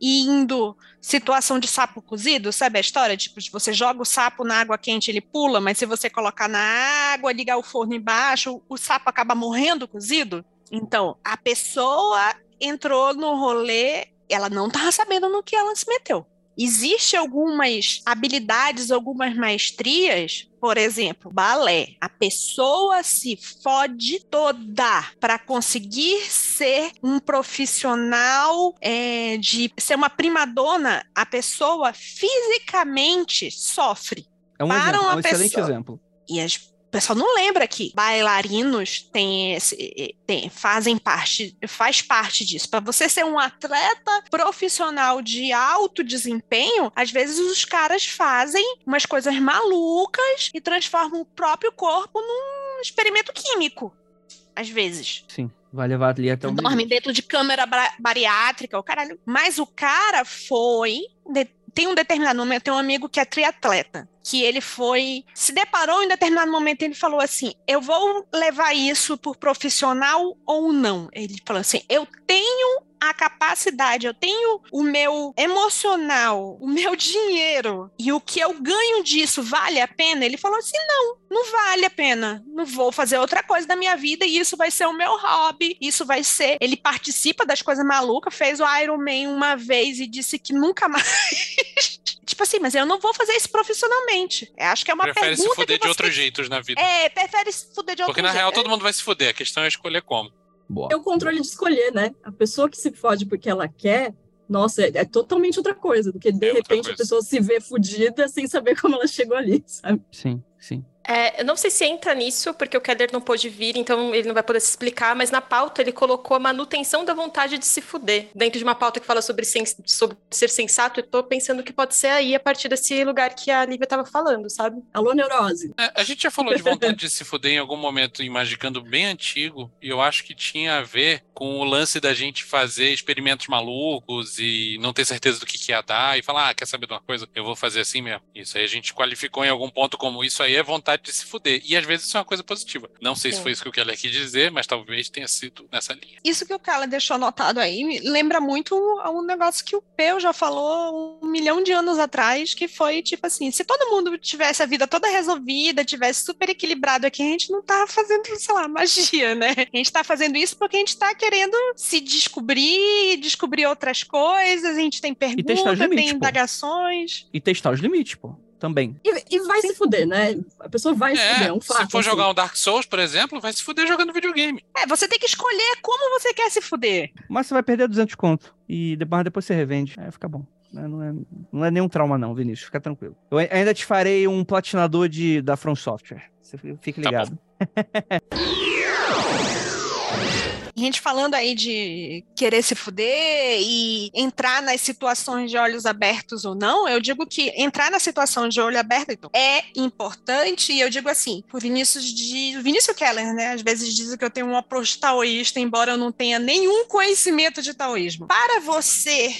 indo situação de sapo cozido, sabe a história? Tipo, você joga o sapo na água quente, ele pula, mas se você colocar na água, ligar o forno embaixo, o sapo acaba morrendo cozido. Então, a pessoa entrou no rolê, ela não estava sabendo no que ela se meteu. Existem algumas habilidades, algumas maestrias, por exemplo, balé. A pessoa se fode toda para conseguir ser um profissional é, de ser uma primadona. A pessoa fisicamente sofre. É um, Para exemplo, é um excelente pessoa- exemplo. E as, pessoal não lembra que bailarinos têm esse, fazem parte, faz parte disso. Para você ser um atleta profissional de alto desempenho, às vezes os caras fazem umas coisas malucas e transformam o próprio corpo num experimento químico. Às vezes. Sim, vai levar ali até o Dorme limite. dentro de câmera ba- bariátrica, o caralho. Mas o cara foi. tem um determinado momento, tem um amigo que é triatleta, que ele foi. Se deparou em determinado momento, ele falou assim: Eu vou levar isso por profissional ou não? Ele falou assim: Eu tenho a capacidade, eu tenho o meu emocional, o meu dinheiro e o que eu ganho disso vale a pena? Ele falou assim: não, não vale a pena. Não vou fazer outra coisa da minha vida e isso vai ser o meu hobby. Isso vai ser. Ele participa das coisas malucas, fez o Iron Man uma vez e disse que nunca mais. Tipo assim, mas eu não vou fazer isso profissionalmente. Eu acho que é uma Prefere se pergunta fuder que de você- outros jeitos na vida. É, prefere se fuder de outro Porque na jeito. real todo mundo vai se fuder. A questão é escolher como. Boa. é o controle de escolher, né? A pessoa que se fode porque ela quer, nossa, é, é totalmente outra coisa do que de É repente a pessoa se vê fudida sem saber como ela chegou ali, sabe? Sim, sim. É, eu não sei se entra nisso, porque o Keller não pôde vir, então ele não vai poder se explicar, mas na pauta ele colocou a manutenção da vontade de se fuder. Dentro de uma pauta que fala sobre, sens- sobre ser sensato, eu tô pensando que pode ser aí a partir desse lugar que a Lívia tava falando, sabe? Alô, neurose. É, a gente já falou de vontade de se fuder em algum momento em Magicando bem antigo, e eu acho que tinha a ver com o lance da gente fazer experimentos malucos e não ter certeza do que, que ia dar, e falar, ah, quer saber de uma coisa? Eu vou fazer assim mesmo. Isso aí a gente qualificou em algum ponto como isso aí é vontade de se fuder. E às vezes isso é uma coisa positiva. Não sei se Sim. foi isso que o Keller quis dizer, mas talvez tenha sido nessa linha. Isso que o Kala deixou anotado aí lembra muito um negócio que o Peu já falou um milhão de anos atrás, que foi tipo assim, se todo mundo tivesse a vida toda resolvida, tivesse super equilibrado aqui, a gente não tava fazendo, sei lá, magia, né? A gente tá fazendo isso porque a gente tá querendo se descobrir, descobrir outras coisas, a gente tem perguntas, limites, tem pô. indagações. E testar os limites, pô. Também. E, e vai se fuder, né? A pessoa vai se fuder, é um fato. Se for assim. jogar um Dark Souls, por exemplo, vai se fuder jogando videogame. É, você tem que escolher como você quer se fuder. Mas você vai perder 200 conto. E depois, depois você revende. Aí fica bom. né? Não é, não é nenhum trauma, não, Vinícius. Fica tranquilo. Eu ai- ainda te farei um platinador de, da From Software. Você fi- fique Tá ligado. Gente falando aí de querer se fuder e entrar nas situações de olhos abertos ou não, eu digo que entrar na situação de olho aberto então, é importante, e eu digo assim, o Vinícius de Vinícius Keller, né? Às vezes dizem que eu tenho um approach taoísta, embora eu não tenha nenhum conhecimento de taoísmo. Para você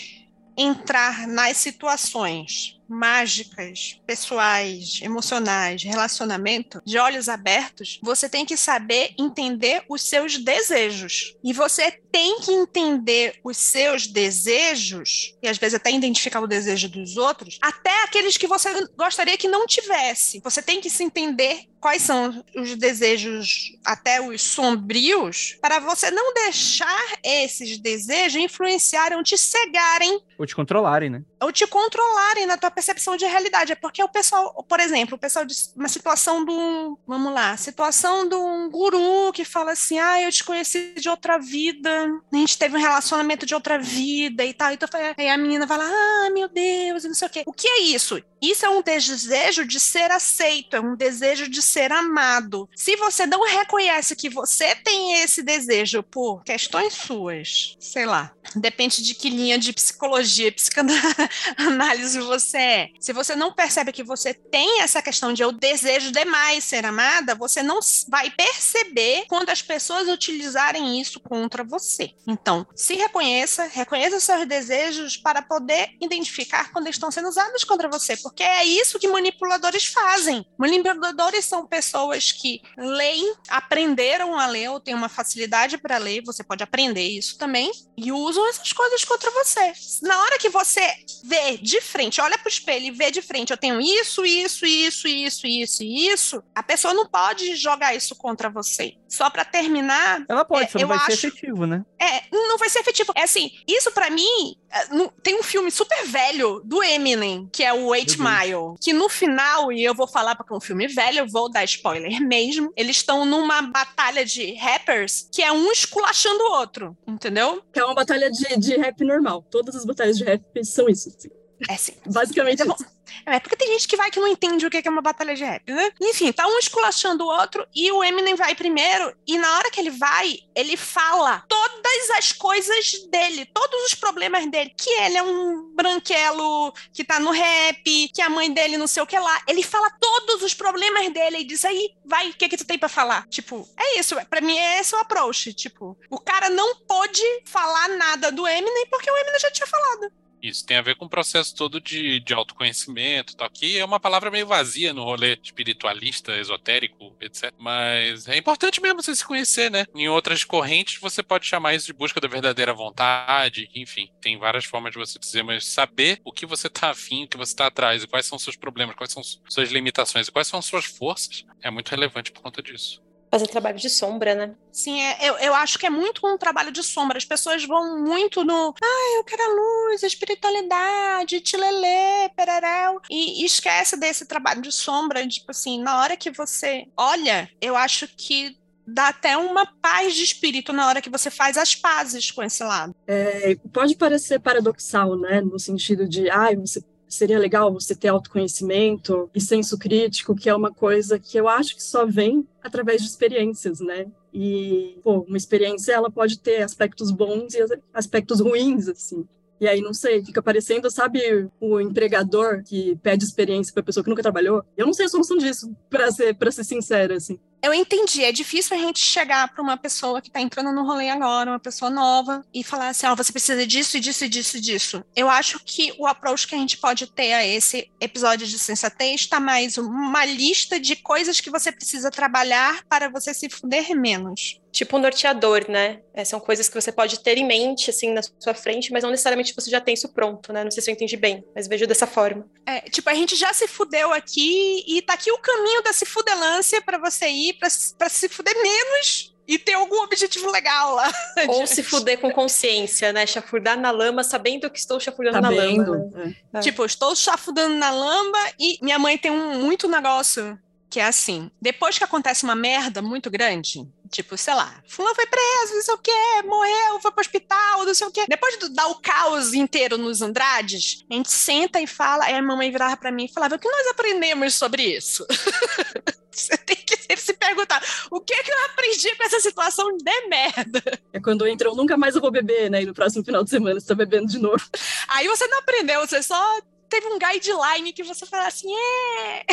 entrar nas situações mágicas, pessoais, emocionais, relacionamento, de olhos abertos, você tem que saber entender os seus desejos. E você tem que entender os seus desejos, e às vezes até identificar o desejo dos outros, até aqueles que você gostaria que não tivesse. Você tem que se entender quais são os desejos, até os sombrios, para você não deixar esses desejos influenciarem, te cegarem Ou te controlarem, né? ou te controlarem na tua percepção de realidade. É porque o pessoal, por exemplo, o pessoal de uma situação de um, vamos lá, situação de um guru que fala assim: "Ah, eu te conheci de outra vida, a gente teve um relacionamento de outra vida e tal". Então aí a menina vai lá: "Ah, meu Deus", e não sei o quê. O que é isso? Isso é um desejo de ser aceito, é um desejo de ser amado. Se você não reconhece que você tem esse desejo por questões suas, sei lá, depende de que linha de psicologia, psicanálise você é. Se você não percebe que você tem essa questão de eu desejo demais ser amada, você não vai perceber quando as pessoas utilizarem isso contra você. Então, se reconheça, reconheça os seus desejos para poder identificar quando estão sendo usados contra você, porque é isso que manipuladores fazem. Manipuladores são pessoas que leem, aprenderam a ler ou têm uma facilidade para ler, você pode aprender isso também, e usam essas coisas contra você. Na hora que você vê de frente, olha pro espelho e vê de frente, eu tenho isso, isso, isso, isso, isso e isso, a pessoa não pode jogar isso contra você. Só para terminar, Ela pode, É, só não eu vai ser acho- efetivo, né? É, não vai ser efetivo. É assim, isso pra mim, é, tem um filme super velho do Eminem, que é o Eight. Mile, que no final, e eu vou falar porque é um filme velho, eu vou dar spoiler mesmo, eles estão numa batalha de rappers que é um esculachando o outro, entendeu? Que é uma batalha de, de rap normal. Todas as batalhas de rap são isso. assim. É assim. Basicamente Então, isso. É porque tem gente que vai que não entende o que é uma batalha de rap, né? Enfim, tá um esculachando o outro e o Eminem vai primeiro. E na hora que ele vai, ele fala todas as coisas dele, todos os problemas dele. Que ele é um branquelo que tá no rap, que a mãe dele não sei o que lá. Ele fala todos os problemas dele e diz aí, vai, o que que tu tem pra falar? Tipo, é isso. Pra mim, é esse o approach. Tipo, o cara não pôde falar nada do Eminem porque o Eminem já tinha falado. Isso tem a ver com o processo todo de, de autoconhecimento tal, que é uma palavra meio vazia no rolê espiritualista, esotérico, etc. Mas é importante mesmo você se conhecer, né? Em outras correntes você pode chamar isso de busca da verdadeira vontade, enfim, tem várias formas de você dizer, mas saber o que você tá afim, o que você tá atrás, e quais são seus problemas, quais são suas limitações e quais são suas forças, é muito relevante por conta disso. Fazer trabalho de sombra, né? Sim, é, eu, eu acho que é muito um trabalho de sombra. As pessoas vão muito no. Ah, eu quero a luz, a espiritualidade, tilelê, pereréu. E, e esquece desse trabalho de sombra. Tipo assim, na hora que você olha, eu acho que dá até uma paz de espírito na hora que você faz as pazes com esse lado. É, pode parecer paradoxal, né? No sentido de, ah, você seria legal você ter autoconhecimento e senso crítico, que é uma coisa que eu acho que só vem através de experiências, né? E, pô, uma experiência ela pode ter aspectos bons e aspectos ruins, assim. E aí, não sei, fica parecendo, sabe, o empregador que pede experiência para pessoa que nunca trabalhou? Eu não sei a solução disso, para ser, pra ser sincera, assim. Eu entendi, é difícil a gente chegar para uma pessoa que está entrando no rolê agora, uma pessoa nova, e falar assim: ó, você precisa disso, e disso, e disso, e disso. Eu acho que o approach que a gente pode ter a esse episódio de sensatez está mais uma lista de coisas que você precisa trabalhar para você se fuder menos. Tipo um norteador, né? É, são coisas que você pode ter em mente, assim, na sua frente, mas não necessariamente você já tem isso pronto, né? Não sei se eu entendi bem, mas vejo dessa forma. É, tipo, a gente já se fudeu aqui, e tá aqui o caminho da se fudelância para você ir, para se fuder menos e ter algum objetivo legal lá. Ou se fuder com consciência, né? Chafurdar na lama, sabendo que estou chafurdando na lama. É. Tipo, eu estou chafurdando na lamba e minha mãe tem um muito negócio que é assim: depois que acontece uma merda muito grande, tipo, sei lá, fulano foi preso, não sei o quê, morreu, foi pro hospital, não sei o quê. Depois de dar o caos inteiro nos Andrades, a gente senta e fala, aí a mamãe virava pra mim e falava: o que nós aprendemos sobre isso? Você tem que sempre se perguntar: o que, que eu aprendi com essa situação de merda? É quando entram, nunca mais eu vou beber, né? E no próximo final de semana você tá bebendo de novo. Aí você não aprendeu, você só teve um guideline que você fala assim: é.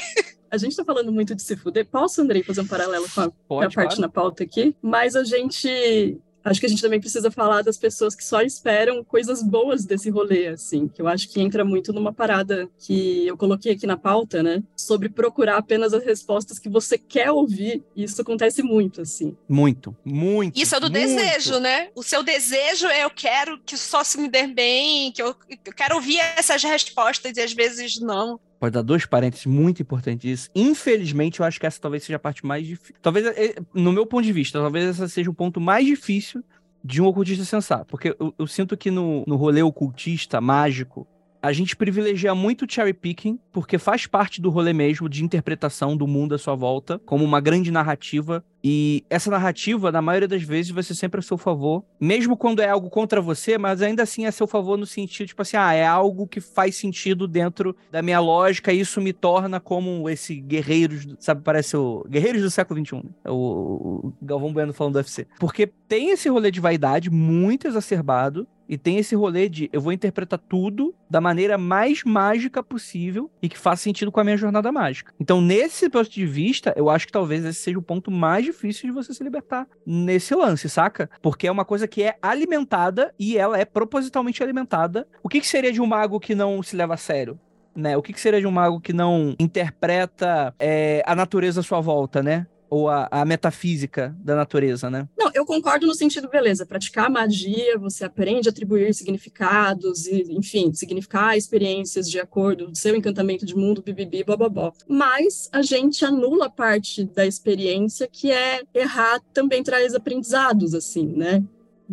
A gente tá falando muito de se fuder. Posso, Andrei, fazer um paralelo com a, com a Pode, parte claro. na pauta aqui? Mas a gente. Acho que a gente também precisa falar das pessoas que só esperam coisas boas desse rolê, assim. Que eu acho que entra muito numa parada que eu coloquei aqui na pauta, né? Sobre procurar apenas as respostas que você quer ouvir. E isso acontece muito, assim. Muito, muito. Isso é do muito. desejo, né? O seu desejo é eu quero que só se me der bem, que eu, eu quero ouvir essas respostas e às vezes não. Pode dar dois parênteses muito importantes disso. Infelizmente, eu acho que essa talvez seja a parte mais difícil. Talvez, eh, no meu ponto de vista, talvez essa seja o ponto mais difícil de um ocultista sensato. Porque eu, eu sinto que no, no rolê ocultista, mágico, a gente privilegia muito o cherry picking, porque faz parte do rolê mesmo de interpretação do mundo à sua volta, como uma grande narrativa. E essa narrativa, na maioria das vezes, vai ser sempre a seu favor. Mesmo quando é algo contra você, mas ainda assim é a seu favor no sentido, tipo assim, ah, é algo que faz sentido dentro da minha lógica e isso me torna como esse guerreiros, sabe, parece o Guerreiros do século XXI, né? o, o Galvão Bueno falando do UFC. Porque tem esse rolê de vaidade muito exacerbado, e tem esse rolê de eu vou interpretar tudo da maneira mais mágica possível e que faça sentido com a minha jornada mágica. Então, nesse ponto de vista, eu acho que talvez esse seja o ponto mais difícil de você se libertar nesse lance, saca? Porque é uma coisa que é alimentada e ela é propositalmente alimentada. O que, que seria de um mago que não se leva a sério? Né? O que, que seria de um mago que não interpreta é, a natureza à sua volta, né? Ou a, a metafísica da natureza, né? Não, eu concordo no sentido, beleza, praticar magia, você aprende a atribuir significados e, enfim, significar experiências de acordo com seu encantamento de mundo, bibibi, bababó. Mas a gente anula parte da experiência que é errar também traz aprendizados, assim, né?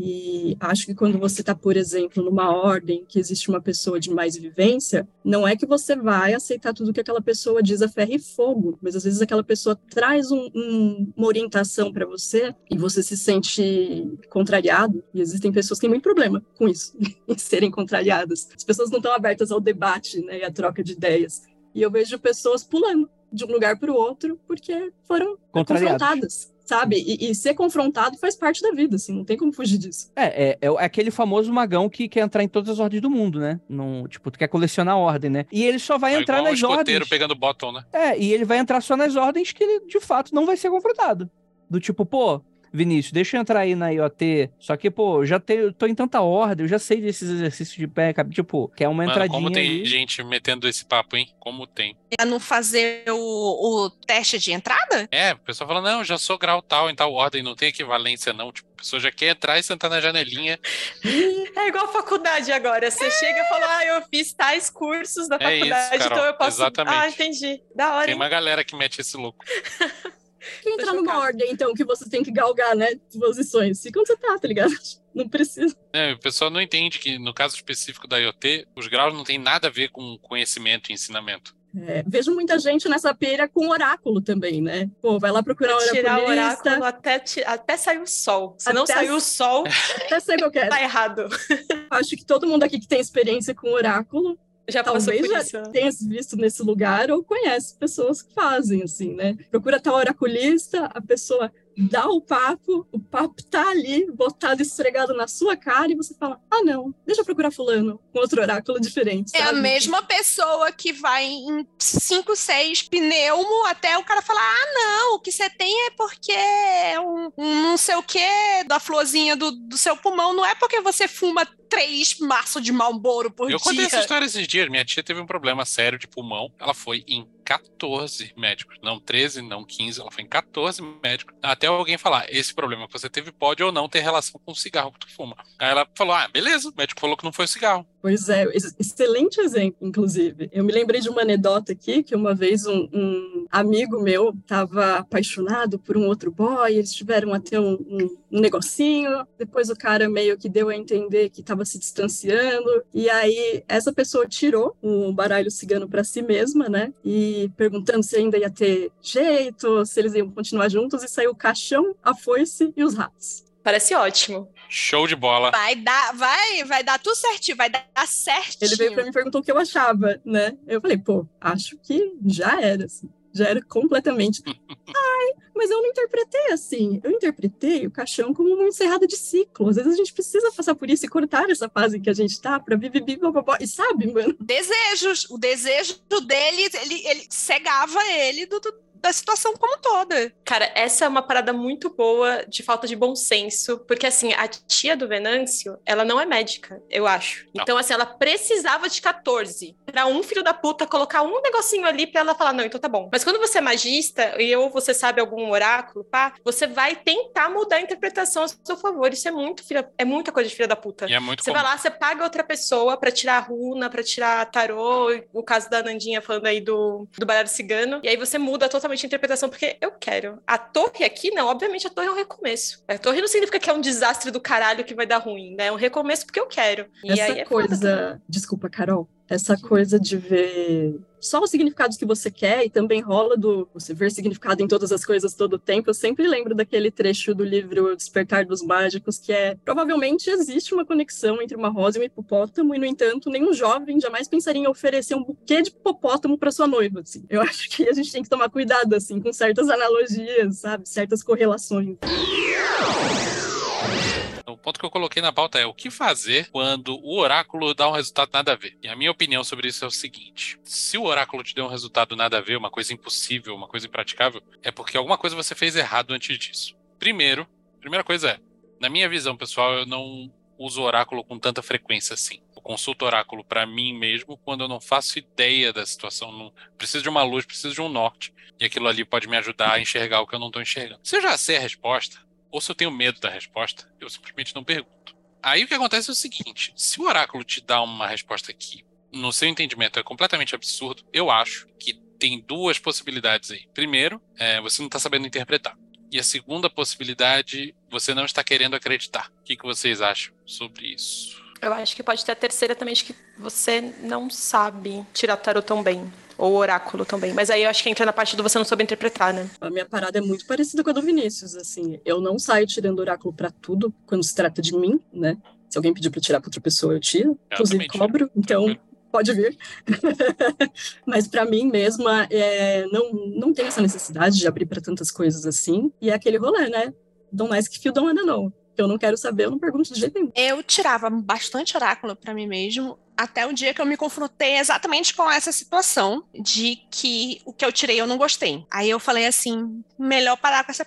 E acho que quando você está, por exemplo, numa ordem que existe uma pessoa de mais vivência, não é que você vai aceitar tudo que aquela pessoa diz a ferro e fogo, mas às vezes aquela pessoa traz um- um- uma orientação para você e você se sente contrariado. E existem pessoas que têm muito problema com isso, em serem contrariadas. As pessoas não estão abertas ao debate né, e à troca de ideias. E eu vejo pessoas pulando de um lugar para o outro porque foram confrontadas, sabe? E, e ser confrontado faz parte da vida, assim, não tem como fugir disso. É, é, é aquele famoso magão que quer entrar em todas as ordens do mundo, né? Não, tipo, tu quer colecionar ordem, né? E ele só vai É entrar nas ordens. pegando bottom, né? É, e ele vai entrar só nas ordens que ele, de fato, não vai ser confrontado. Do tipo, pô, Vinícius, deixa eu entrar aí na IoT. Só que, pô, eu já tenho, eu tô em tanta ordem, eu já sei desses exercícios de pé, tipo, quer uma Mano, entradinha como tem aí. gente metendo esse papo, hein? Como tem. A não fazer o, o teste de entrada? É, o pessoal fala, não, já sou grau tal em tal ordem, não tem equivalência não. Tipo, a pessoa já quer entrar e sentar na janelinha. É igual faculdade agora. Você chega e fala, ah, eu fiz tais cursos da É isso, faculdade, Carol, então eu posso. exatamente. Ah, entendi. Da hora. Tem hein? uma galera que mete esse louco. Quem entrar numa ordem, então, que você tem que galgar, né? Posições. Fica onde você tá, tá ligado? Não precisa. É, o pessoal não entende que, no caso específico da IoT, os graus não tem nada a ver com conhecimento e ensinamento. É, vejo muita gente nessa pira com oráculo também, né? Pô, vai lá procurar um Tirar o oráculo até, até sair o sol. Se não Até sair o sol, até sei qual que tá errado. Acho que todo mundo aqui que tem experiência com oráculo Já passou talvez por já isso. tenha visto nesse lugar ou conhece pessoas que fazem, assim, né? Procura tal oraculista, a pessoa dá o papo, o papo tá ali, botado, esfregado na sua cara, e você fala, ah, não, deixa eu procurar fulano, com outro oráculo diferente, É a sabe? mesma pessoa que vai em 5, 6 pneumo até o cara falar: ah, não, o que você tem é porque é um, um não sei o que da florzinha do, do seu pulmão, não é porque você fuma três maços de malboro por Eu dia. contei essa história esses dias. Minha tia teve um problema sério de pulmão. Ela foi em 14 médicos. Não 13, não 15. Ela foi em 14 médicos. Até alguém falar: esse problema que você teve pode ou não ter relação com o cigarro que tu fuma. Aí ela falou: ah, beleza. O médico falou que não foi o cigarro. Pois é, excelente exemplo, inclusive. Eu me lembrei de uma anedota aqui, que uma vez um, um amigo meu estava apaixonado por um outro boy, eles tiveram até um, um, um, negocinho, depois o cara meio que deu a entender que estava se distanciando, e aí essa pessoa tirou o baralho cigano para si mesma, né, e perguntando se ainda ia ter jeito, se eles iam continuar juntos, e saiu o caixão, a foice e os ratos. Parece ótimo. Show de bola. Vai dar, vai, vai dar tudo certinho, vai dar certinho. Ele veio pra mim e perguntou o que eu achava, né? Eu falei, pô, acho que já era, assim. Já era completamente. Ai, mas eu não interpretei assim. Eu interpretei o caixão como uma encerrada de ciclo. Às vezes a gente precisa passar por isso e cortar essa fase que a gente tá pra viver, blá, E sabe, mano? Desejos. O desejo dele, ele, ele cegava ele do, do da situação como toda. Cara, essa é uma parada muito boa de falta de bom senso, porque assim, a tia do Venâncio, ela não é médica, eu acho. Não. Então, assim, ela precisava de 14 para um filho da puta colocar um negocinho ali para ela falar, não, então tá bom. Mas quando você é magista e ou você sabe algum oráculo, pá, você vai tentar mudar a interpretação a seu favor. Isso é muito filha, é muita coisa de filha da puta. E é muito você comum. vai lá, você paga outra pessoa para tirar a runa, para tirar tarô, o caso da Nandinha falando aí do, do baralho cigano, e aí você muda totalmente a interpretação, porque eu quero. A torre aqui, não, obviamente a torre é um recomeço. A torre não significa que é um desastre do caralho que vai dar ruim, né? É um recomeço porque eu quero. E Essa é coisa. Desculpa, Carol essa coisa de ver só os significados que você quer e também rola do você ver significado em todas as coisas todo o tempo. Eu sempre lembro daquele trecho do livro Despertar dos Mágicos, que é provavelmente existe uma conexão entre uma rosa e um hipopótamo, e no entanto, nenhum jovem jamais pensaria em oferecer um buquê de hipopótamo para sua noiva. Assim. Eu acho que a gente tem que tomar cuidado assim com certas analogias, sabe? Certas correlações. O ponto que eu coloquei na pauta é o que fazer quando o oráculo dá um resultado nada a ver. E a minha opinião sobre isso é o seguinte: se o oráculo te deu um resultado nada a ver, uma coisa impossível, uma coisa impraticável, é porque alguma coisa você fez errado antes disso. Primeiro, primeira coisa é, na minha visão pessoal, eu não uso oráculo com tanta frequência assim. Eu consulto oráculo para mim mesmo quando eu não faço ideia da situação, não preciso de uma luz, preciso de um norte, e aquilo ali pode me ajudar a enxergar o que eu não estou enxergando. Se eu já sei a resposta, ou se eu tenho medo da resposta, eu simplesmente não pergunto. Aí o que acontece é o seguinte: se o oráculo te dá uma resposta que, no seu entendimento, é completamente absurdo, eu acho que tem duas possibilidades aí. Primeiro, é, você não está sabendo interpretar. E a segunda possibilidade, você não está querendo acreditar. O que, que vocês acham sobre isso? Eu acho que pode ter a terceira também, de que você não sabe tirar tarot tão bem. Ou oráculo também. Mas aí eu acho que entra na parte do você não soube interpretar, né? A minha parada é muito parecida com a do Vinícius, assim. Eu não saio tirando oráculo para tudo quando se trata de mim, né? Se alguém pedir para tirar para outra pessoa, eu tiro. Eu Inclusive cobro. Então, pode vir. Mas para mim mesma, é, não, não tem essa necessidade de abrir para tantas coisas assim. E é aquele rolê, né? Don't ask if you don't wanna know eu não quero saber, eu não pergunto de jeito nenhum. Eu tirava bastante oráculo para mim mesmo, até o dia que eu me confrontei exatamente com essa situação de que o que eu tirei eu não gostei. Aí eu falei assim, melhor parar com essa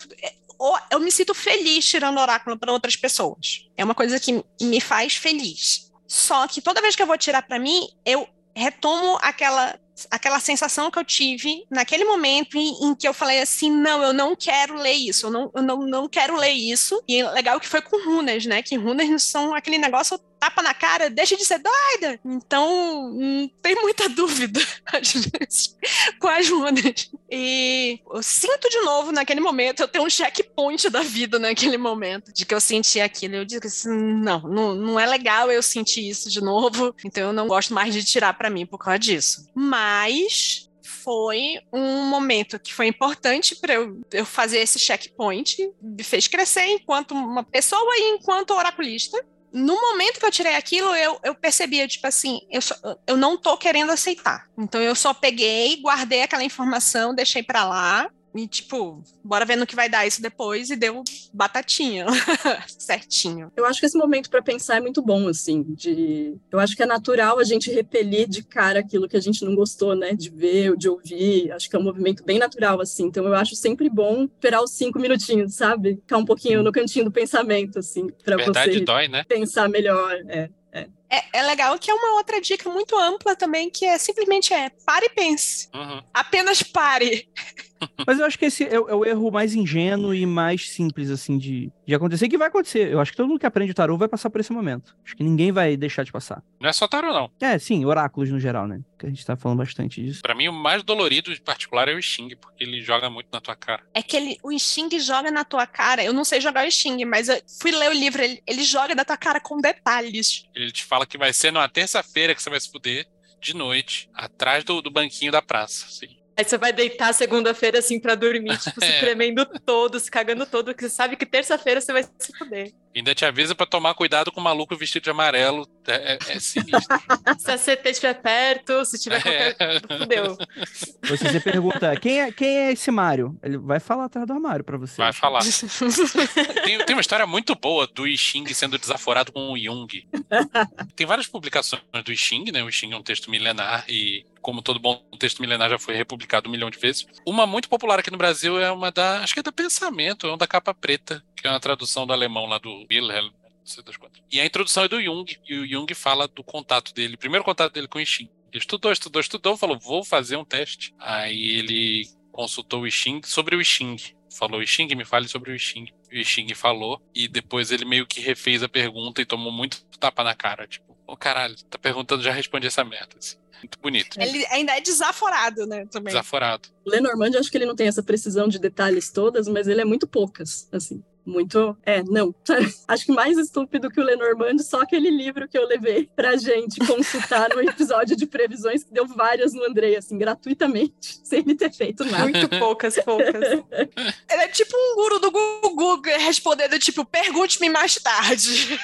ou eu me sinto feliz tirando oráculo para outras pessoas. É uma coisa que me faz feliz. Só que toda vez que eu vou tirar para mim, eu retomo aquela aquela sensação que eu tive naquele momento em, em, que eu falei assim, não, eu não quero ler isso, eu não, eu não, não quero ler isso. E legal que foi com runas, né? Que runas são aquele negócio tapa na cara, deixa de ser doida. Então, não tem muita dúvida, às vezes, com as runas. E eu sinto de novo naquele momento, eu tenho um checkpoint da vida naquele momento, de que eu senti aquilo. Eu disse assim, não, não, não é legal eu sentir isso de novo, então eu não gosto mais de tirar para mim por causa disso. Mas foi um momento que foi importante para eu, eu, fazer esse checkpoint, me fez crescer enquanto uma pessoa e enquanto oraculista no momento que eu tirei aquilo, eu, eu percebia, tipo assim, eu, só, eu não tô querendo aceitar. Então eu só peguei, guardei aquela informação, deixei para lá e, tipo, bora ver no que vai dar isso depois. E deu batatinha. Certinho. Eu acho que esse momento para pensar é muito bom, assim. De... Eu acho que é natural a gente repelir de cara aquilo que a gente não gostou, né? De ver, de ouvir. Acho que é um movimento bem natural, assim. Então eu acho sempre bom esperar os cinco minutinhos, sabe? Ficar um pouquinho no cantinho do pensamento, assim. Pra Verdade você dói, né? pensar melhor. É. É. É, é, legal que é uma outra dica muito ampla também, que é simplesmente é pare e pense. Uhum. Apenas pare. Mas eu acho que esse é, o é o erro mais ingênuo e mais simples, assim, de, de acontecer, que vai acontecer. Eu acho que todo mundo que aprende o tarô vai passar por esse momento. Acho que ninguém vai deixar de passar. Não é só tarô, não. É, sim, oráculos no geral, né? Que a gente tá falando bastante disso. Pra mim, o mais dolorido em particular é o Xing, porque ele joga muito na tua cara. É que ele, o Xing joga na tua cara. Eu não sei jogar o Xing, mas eu fui ler o livro, ele, ele joga na tua cara com detalhes. Ele te fala que vai ser numa terça-feira que você vai se fuder, de noite, atrás do, do banquinho da praça. Assim. Aí você vai deitar segunda-feira assim pra dormir, tipo, se É. tremendo todo, se cagando todo, porque você sabe que terça-feira você vai se fuder. Ainda te avisa pra tomar cuidado com o maluco vestido de amarelo. É, é- é sinistro. Se a CT estiver perto, se tiver qualquer. É. Fudeu. Ou se você pergunta, quem é, quem é esse Mário? Ele vai falar atrás do armário pra você. Vai falar. Tem, tem uma história muito boa do I Ching sendo desaforado com o Jung. Tem várias publicações do I Ching, né? O I Ching é um texto milenar e, como todo bom texto milenar, já foi republicado um milhão de vezes. Uma muito popular aqui no Brasil é uma da. Acho que é da Pensamento, é uma da capa preta, que é uma tradução do alemão lá do Wilhelm. E a introdução é do Jung, e o Jung fala do contato dele, primeiro contato dele com o I Ching. Ele estudou, estudou, estudou, falou, vou fazer um teste. Aí ele consultou o I Ching sobre o I Ching. Falou, I Ching, me fale sobre o I Ching. O I Ching falou, e depois ele meio que refez a pergunta e tomou muito tapa na cara. Tipo, ô caralho, tá perguntando, já respondi essa merda. assim. Muito bonito. Ele ainda é desaforado, né? Também. Desaforado. O Lenormand, acho que ele não tem essa precisão de detalhes todas, mas ele é muito poucas, assim. Muito. É, não. Acho que mais estúpido que o Lenormand, só aquele livro que eu levei pra gente consultar no episódio de previsões, que deu várias no Andrei, assim, gratuitamente, sem ele ter feito nada. Muito poucas, poucas. Ele é tipo um guru do Gugu respondendo, tipo, pergunte-me mais tarde.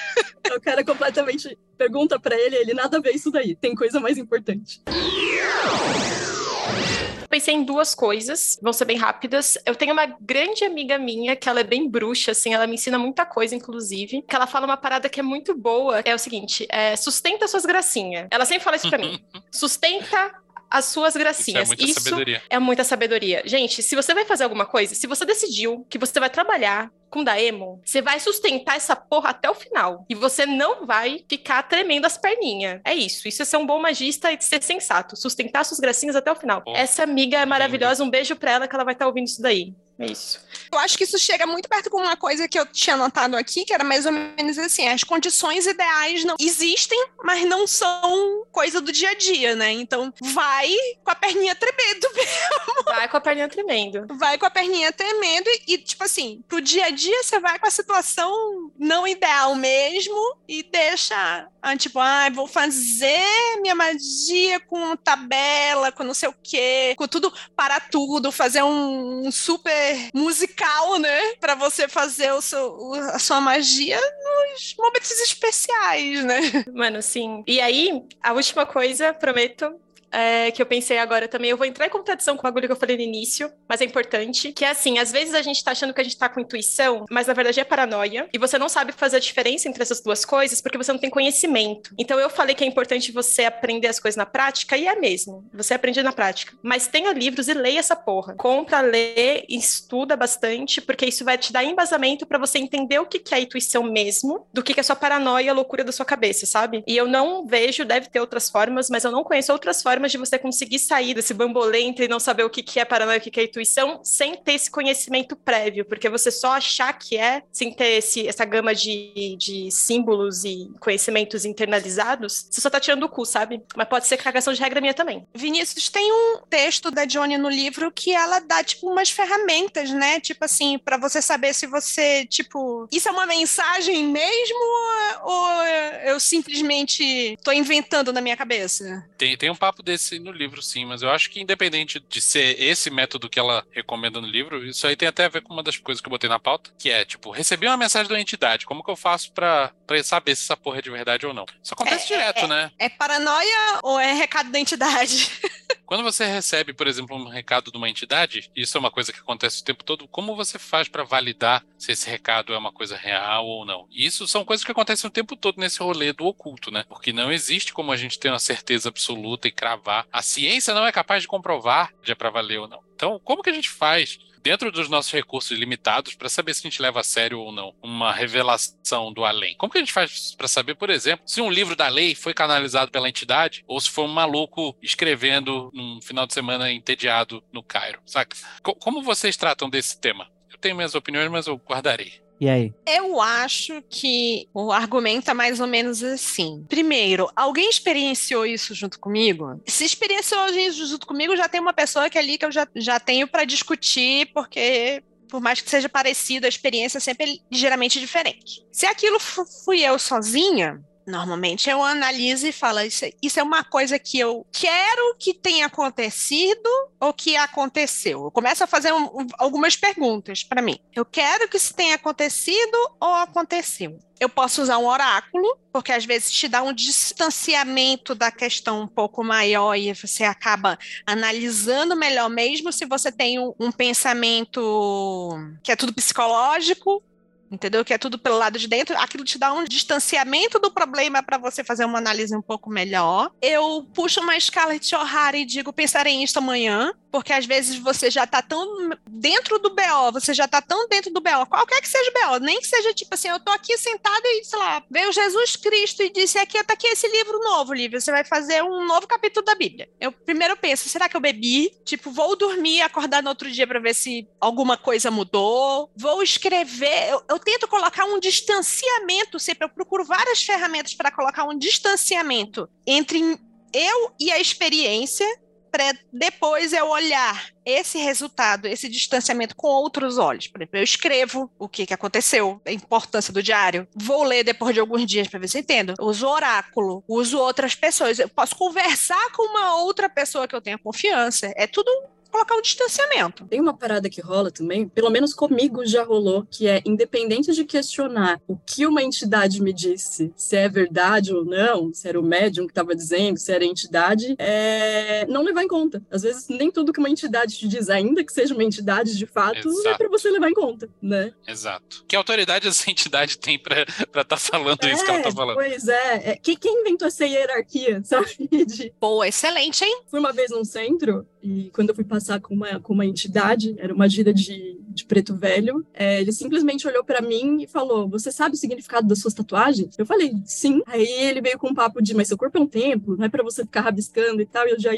O cara completamente pergunta pra ele, ele nada a ver isso daí, tem coisa mais importante. Pensei em duas coisas, vão ser bem rápidas. Eu tenho uma grande amiga minha que ela é bem bruxa, assim, ela me ensina muita coisa, inclusive. Que ela fala uma parada que é muito boa. É o seguinte: é, sustenta suas gracinhas. Ela sempre fala isso pra mim. Sustenta as suas Isso é gracinhas. muita sabedoria. É muita sabedoria. Gente, se você vai fazer alguma coisa, se você decidiu que você vai trabalhar com Daemon, você vai sustentar essa porra até o final. E você não vai ficar tremendo as perninhas. É isso. Isso é ser um bom magista e ser sensato. Sustentar suas gracinhas até o final. Essa amiga é maravilhosa. Um beijo pra ela que ela vai estar ouvindo isso daí. É isso. Eu acho que isso chega muito perto com uma coisa que eu tinha notado aqui, que era mais ou menos assim: as condições ideais não existem, mas não são coisa do dia a dia, né? Então vai com a perninha tremendo, Vai com a perninha tremendo. vai com a perninha tremendo e, e, tipo assim, pro dia a dia você vai com a situação não ideal mesmo e deixa, ah, tipo, ah, vou fazer minha magia com tabela, com não sei o quê, com tudo para tudo, fazer um, um super musical, né? Pra você fazer o seu, a sua magia nos momentos especiais, né? Mano, sim. E aí, a última coisa, prometo, é, que eu pensei agora também, eu vou entrar em contradição com o bagulho que eu falei no início, mas é importante, que é assim, às vezes a gente tá achando que a gente tá com intuição, mas na verdade é paranoia, e você não sabe fazer a diferença entre essas duas coisas porque você não tem conhecimento. Então eu falei que é importante você aprender as coisas na prática, e é mesmo, você aprende na prática. Mas tenha livros e leia essa porra. Compra, lê, estuda bastante, porque isso vai te dar embasamento pra você entender o que que é a intuição mesmo, do que que é sua paranoia, a loucura da sua cabeça, sabe? E eu não vejo, deve ter outras formas, mas eu não conheço outras formas de você conseguir sair desse bambolê entre não saber o que que é paranoia, o que que é intuição, sem ter esse conhecimento prévio, porque você só achar que é, sem ter esse, essa gama de, de símbolos e conhecimentos internalizados, você só tá tirando o cu, sabe? Mas pode ser cagação de regra minha também. Vinícius, tem um texto da Johnny no livro que ela dá, tipo, umas ferramentas, né? Tipo assim, pra você saber se você, tipo, isso é uma mensagem mesmo ou ou eu simplesmente tô inventando na minha cabeça? Tem, tem um papo desse no livro, sim, mas eu acho que independente de ser esse método que ela recomenda no livro, isso aí tem até a ver com uma das coisas que eu botei na pauta, que é, tipo, recebi uma mensagem da entidade, como que eu faço pra, pra saber se essa porra é de verdade ou não? Isso acontece direto, né? É paranoia ou é recado da entidade? Quando você recebe, por exemplo, um recado de uma entidade, isso é uma coisa que acontece o tempo todo, como você faz pra validar se esse recado é uma coisa real ou não? E isso são coisas que acontecem o tempo todo nesse rolê do oculto, né? Porque não existe como a gente ter uma certeza absoluta e cravar. A ciência não é capaz de comprovar se é pra valer ou não. Então, como que a gente faz dentro dos nossos recursos limitados, para saber se a gente leva a sério ou não uma revelação do além. Como que a gente faz para saber, por exemplo, se um livro da lei foi canalizado pela entidade ou se foi um maluco escrevendo num final de semana entediado no Cairo, saca? Como vocês tratam desse tema? Eu tenho minhas opiniões, mas eu guardarei. E aí? Eu acho que o argumento é mais ou menos assim. Primeiro, alguém experienciou isso junto comigo? Se experienciou isso junto comigo, já tem uma pessoa que é ali que eu já, já tenho para discutir, porque por mais que seja parecido, a experiência sempre é ligeiramente diferente. Se aquilo fui eu sozinha, Normalmente eu analiso e falo, isso, isso é uma coisa que eu quero que tenha acontecido ou que aconteceu. Eu começo a fazer um, algumas perguntas para mim. Eu quero que isso tenha acontecido ou aconteceu. Eu posso usar um oráculo, porque às vezes te dá um distanciamento da questão um pouco maior e você acaba analisando melhor, mesmo se você tem um, um pensamento que é tudo psicológico, entendeu? Que é tudo pelo lado de dentro, aquilo te dá um distanciamento do problema para você fazer uma análise um pouco melhor. Eu puxo uma Scarlett O'Hara e digo, pensarei nisso amanhã, porque às vezes você já tá tão dentro do BO, você já tá tão dentro do BO, qualquer que seja o BO, nem que seja tipo assim, eu tô aqui sentada e, sei lá, veio Jesus Cristo e disse aqui, tá aqui esse livro novo, Lívia, você vai fazer um novo capítulo da Bíblia. Eu primeiro penso, será que eu bebi? Tipo, vou dormir, acordar no outro dia para ver se alguma coisa mudou, vou escrever, eu, eu tento colocar um distanciamento, sempre eu procuro várias ferramentas para colocar um distanciamento entre eu e a experiência para depois eu olhar esse resultado, esse distanciamento com outros olhos. Por exemplo, eu escrevo o que, que aconteceu, a importância do diário. Vou ler depois de alguns dias para ver se entendo. Uso oráculo, uso outras pessoas. Eu posso conversar com uma outra pessoa que eu tenha confiança. É tudo colocar um distanciamento. Tem uma parada que rola também, pelo menos comigo já rolou, que é independente de questionar o que uma entidade me disse, se é verdade ou não, se era o médium que estava dizendo, se era a entidade, é... não levar em conta. Às vezes nem tudo que uma entidade te diz, ainda que seja uma entidade de fato, é Exato. é para você levar em conta, né? Exato. Que autoridade essa entidade tem para estar tá falando é, isso que ela tá falando? Pois é. é. Quem inventou essa hierarquia, sabe? De... Pô, excelente, hein? Fui uma vez num centro e quando eu fui passar com uma, com uma entidade, era uma gira de, de preto velho, é, ele simplesmente olhou para mim e falou: Você sabe o significado das suas tatuagens? Eu falei: Sim. Aí ele veio com um papo de: Mas seu corpo é um templo, não é para você ficar rabiscando e tal. E eu já.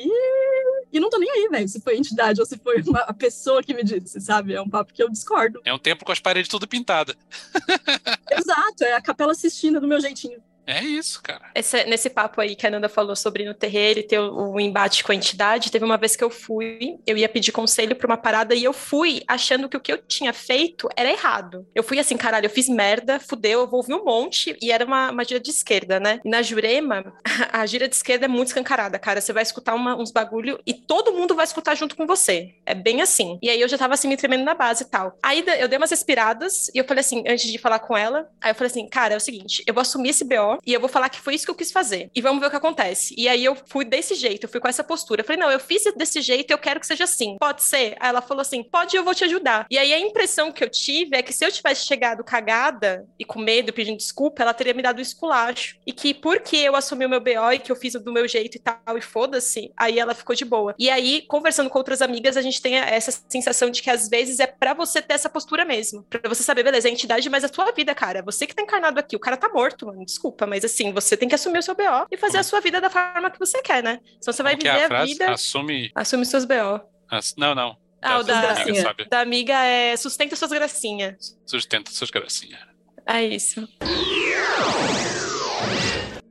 E não tô nem aí, velho, se foi a entidade ou se foi uma, a pessoa que me disse, sabe? É um papo que eu discordo. É um templo com as paredes tudo pintadas. Exato, é a capela assistindo do meu jeitinho. É isso, cara. Esse, nesse papo aí que a Nanda falou sobre no terreiro e ter o, o, embate com a entidade, teve uma vez que eu fui, eu ia pedir conselho pra uma parada e eu fui achando que o que eu tinha feito era errado. Eu fui assim, caralho, eu fiz merda, fudeu, eu vou ouvir um monte, e era uma, uma gira de esquerda, né? E na Jurema, a, a gira de esquerda é muito escancarada, cara. Você vai escutar uma, uns bagulho e todo mundo vai escutar junto com você. É bem assim. E aí eu já tava assim, me tremendo na base e tal. Aí eu dei umas respiradas e eu falei assim, antes de falar com ela, aí eu falei assim, cara, é o seguinte, eu vou assumir esse BO e eu vou falar que foi isso que eu quis fazer. E vamos ver o que acontece. E aí eu fui desse jeito, eu fui com essa postura. Eu falei, não, eu fiz desse jeito, eu quero que seja assim. Pode ser? Aí ela falou assim, pode, eu vou te ajudar. E aí a impressão que eu tive é que se eu tivesse chegado cagada e com medo, pedindo desculpa, ela teria me dado um esculacho. E que porque eu assumi o meu BO e que eu fiz do meu jeito e tal, e foda-se, aí ela ficou de boa. E aí, conversando com outras amigas, a gente tem essa sensação de que às vezes é para você ter essa postura mesmo. para você saber, beleza, é a entidade, mas é a tua vida, cara. Você que tá encarnado aqui, o cara tá morto, mano. Desculpa, mas assim, você tem que assumir o seu BO e fazer a sua vida da forma que você quer, né? Então você vai Como viver é a, a vida. Assume. Assume seus BO. As... Não, não. Ah, o da, amiga, da amiga é sustenta suas gracinhas. Sustenta suas gracinhas. É isso.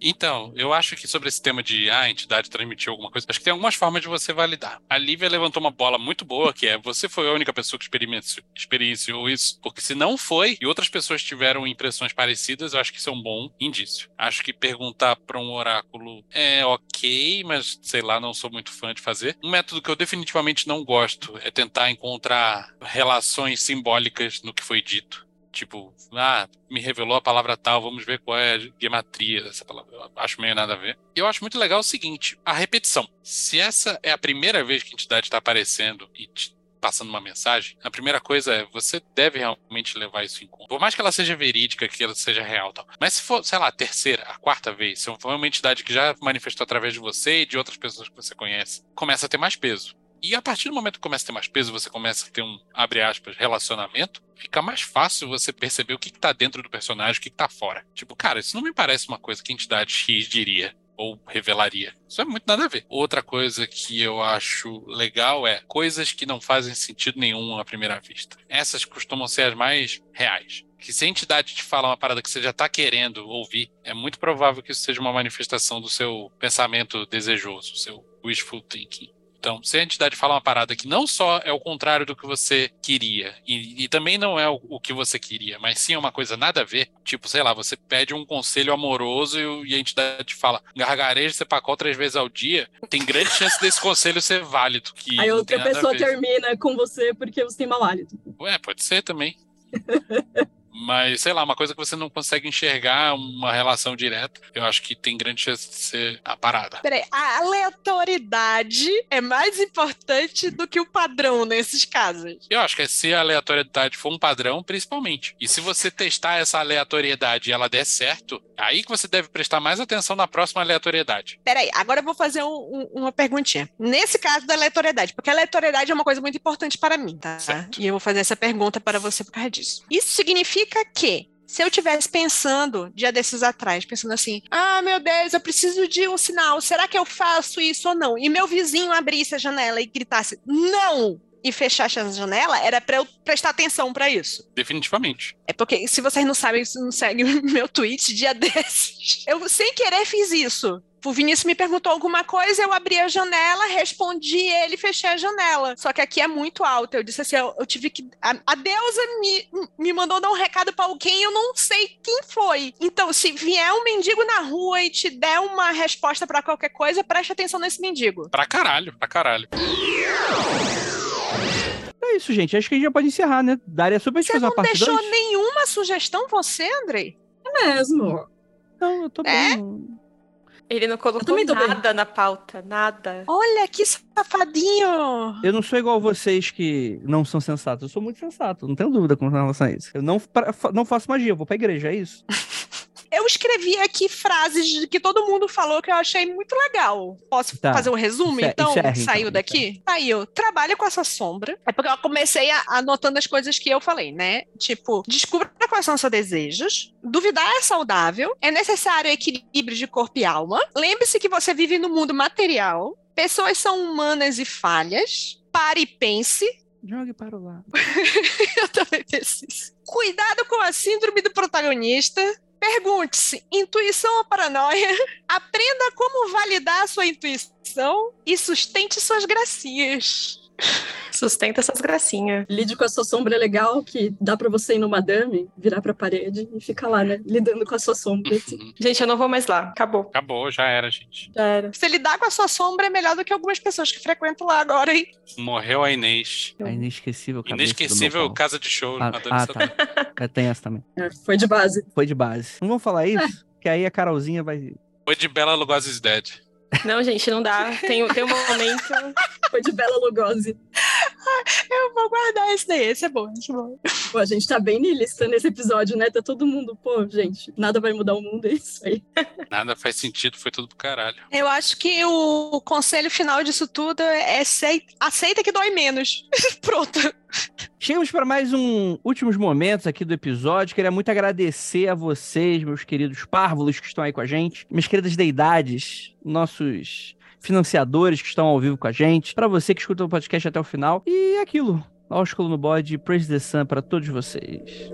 Então, eu acho que sobre esse tema de ah, a entidade transmitiu alguma coisa, acho que tem algumas formas de você validar. A Lívia levantou uma bola muito boa, que é você foi a única pessoa que experienciou, experienciou isso, porque se não foi e outras pessoas tiveram impressões parecidas, eu acho que isso é um bom indício. Acho que perguntar para um oráculo é ok, mas sei lá, não sou muito fã de fazer. Um método que eu definitivamente não gosto é tentar encontrar relações simbólicas no que foi dito. Tipo, ah, me revelou a palavra tal, vamos ver qual é a gematria dessa palavra. Eu acho meio nada a ver. E eu acho muito legal o seguinte: a repetição. Se essa é a primeira vez que a entidade está aparecendo e te passando uma mensagem, a primeira coisa é você deve realmente levar isso em conta. Por mais que ela seja verídica, que ela seja real, tal. Mas se for, sei lá, a terceira, a quarta vez, se for uma entidade que já manifestou através de você e de outras pessoas que você conhece, começa a ter mais peso E a partir do momento que começa a ter mais peso, você começa a ter um, abre aspas, relacionamento, fica mais fácil você perceber o que, que tá dentro do personagem, o que, que tá fora. Tipo, cara, isso não me parece uma coisa que a entidade X diria ou revelaria. Isso é muito nada a ver. Outra coisa que eu acho legal é coisas que não fazem sentido nenhum à primeira vista. Essas costumam ser as mais reais. Que se a entidade te fala uma parada que você já tá querendo ouvir, é muito provável que isso seja uma manifestação do seu pensamento desejoso, seu wishful thinking. Então, se a entidade fala uma parada que não só é o contrário do que você queria, e, e também não é o, o, que você queria, mas sim é uma coisa nada a ver, tipo, sei lá, você pede um conselho amoroso e, e a entidade fala, gargarejo cepacol três vezes ao dia, tem grande chance desse conselho ser válido. Que Aí outra pessoa termina com você porque você tem mau hálito. Ué, pode ser também. mas sei lá, uma coisa que você não consegue enxergar uma relação direta, eu acho que tem grande chance de ser a parada. Peraí, a aleatoriedade é mais importante do que o padrão nesses casos. Eu acho que se a aleatoriedade for um padrão, principalmente. E se você testar essa aleatoriedade e ela der certo, aí que você deve prestar mais atenção na próxima aleatoriedade. Peraí, agora eu vou fazer um, um, uma perguntinha. Nesse caso da aleatoriedade, porque a aleatoriedade é uma coisa muito importante para mim, tá? Certo. E eu vou fazer essa pergunta para você por causa disso. Isso significa significa que se eu tivesse pensando, dia desses atrás, pensando assim, ah, meu Deus, eu preciso de um sinal, será que eu faço isso ou não? E meu vizinho abrisse a janela e gritasse, não! E fechasse a janela, era para eu prestar atenção para isso. Definitivamente. É porque, se vocês não sabem, se não seguem meu tweet, dia desses, eu sem querer fiz isso o Vinícius me perguntou alguma coisa, eu abri a janela, respondi ele, fechei a janela. Só que aqui é muito alto. Eu disse assim: eu, eu tive que. A, a deusa me, me mandou dar um recado para alguém, eu não sei quem foi. Então, se vier um mendigo na rua e te der uma resposta para qualquer coisa, preste atenção nesse mendigo. Pra caralho, pra caralho. É isso, gente. Acho que a gente já pode encerrar, né? Daria super Você não deixou dois. nenhuma sugestão, você, Andrei? É mesmo. Não, eu tô é? bem. Ele não colocou nada bem. na pauta, nada. Olha que safadinho! Eu não sou igual vocês que não são sensatos. Eu sou muito sensato, não tenho dúvida com relação a isso. Eu não, não faço magia, eu vou pra igreja, é isso. Eu escrevi aqui frases que todo mundo falou que eu achei muito legal. Posso tá. fazer um resumo, Encer então? Encerre, Saiu então, daqui? Saiu. Trabalha com essa sombra. É porque eu comecei a, anotando as coisas que eu falei, né? Tipo, descubra quais são os seus desejos. Duvidar é saudável. É necessário equilíbrio de corpo e alma. Lembre-se que você vive no mundo material. Pessoas são humanas e falhas. Pare e pense. Jogue para o lado. eu também preciso. Cuidado com a síndrome do protagonista. Pergunte-se: intuição ou paranoia? Aprenda como validar a sua intuição e sustente suas gracinhas. Sustenta essas gracinhas. Lide com a sua sombra legal, que dá para você ir no madame, virar pra parede e ficar lá, né? Lidando com a sua sombra. Assim. gente, eu não vou mais lá. Acabou. Acabou, já era, gente. Já era. Você lidar com a sua sombra é melhor do que algumas pessoas que frequentam lá agora, hein? Morreu a Inês. A inesquecível Inesquecível casa de show. Ah, ah tá. Tem essa também. É, foi de base. Foi de base. Não vamos falar isso? que aí a Carolzinha vai. Foi de Bela Lugosi's Dead. Não, gente, não dá. Tem, tem um momento. Foi de Bela Lugosi. Eu vou guardar esse daí, esse é bom, esse é bom. Pô, a gente tá bem nilista nesse episódio, né? Tá todo mundo, pô, gente, nada vai mudar o mundo, é isso aí. Nada faz sentido, foi tudo pro caralho. Eu acho que o conselho final disso tudo é aceita que dói menos. Pronto. Chegamos para mais um últimos momentos aqui do episódio. Queria muito agradecer a vocês, meus queridos párvulos que estão aí com a gente, minhas queridas deidades, nossos financiadores que estão ao vivo com a gente, para você que escuta o podcast até o final. E é aquilo. Ósculo no bode, Praise the Sun para todos vocês.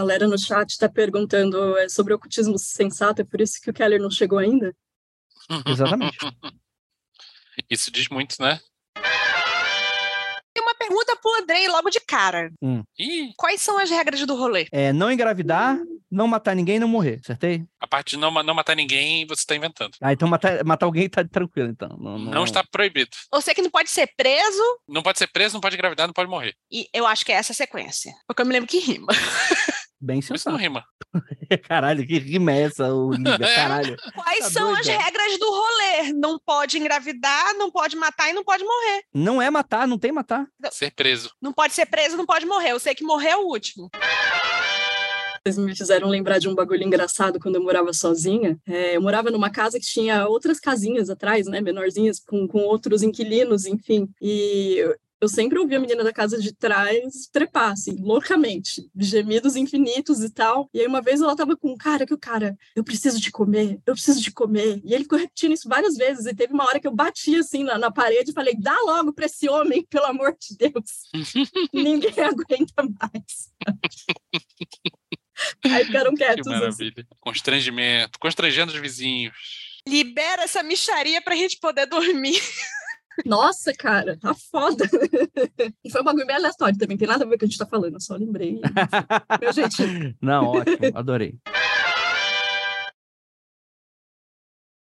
Galera no chat está perguntando é, sobre o ocultismo sensato, é por isso que o Keller não chegou ainda? Exatamente. isso diz muito, né? Tem uma pergunta pro Andrei logo de cara. Ih, Quais são as regras do rolê? É não engravidar, não matar ninguém e não morrer, acertei? a parte de não, não matar ninguém, você tá inventando. Ah, então matar, matar alguém tá tranquilo, então. Não, Não está proibido. Sei que não pode ser preso, Não pode ser preso, não pode engravidar, não pode morrer. e eu acho que é essa a sequência. Porque eu me lembro que rima. Bem Isso não sensato. rima. Caralho, que rima é essa, Olivia? Caralho. Quais Tá são as regras do rolê? Não pode engravidar, não pode matar e não pode morrer. Não é matar, não tem matar. Ser preso. Não pode ser preso, não pode morrer. Eu sei que morrer é o último. Vocês me fizeram lembrar de um bagulho engraçado quando eu morava sozinha. É, eu morava numa casa que tinha outras casinhas atrás, né, menorzinhas, com, com outros inquilinos, enfim. E eu, sempre ouvia a menina da casa de trás trepar, assim, loucamente, gemidos infinitos e tal. E aí uma vez ela tava com um cara que o cara, eu preciso de comer, eu preciso de comer. E ele ficou repetindo isso várias vezes. E teve uma hora que eu bati assim na, na parede e falei: dá logo pra esse homem, pelo amor de Deus. Ninguém aguenta mais. Aí ficaram Que quietos. assim. maravilha. Constrangimento. Constrangendo os vizinhos. Libera essa micharia pra gente poder dormir. Nossa, cara, tá foda. E foi um bagulho bem aleatório também, tem nada a ver com o que a gente tá falando, eu só lembrei. Meu jeitinho. Não, ótimo, adorei.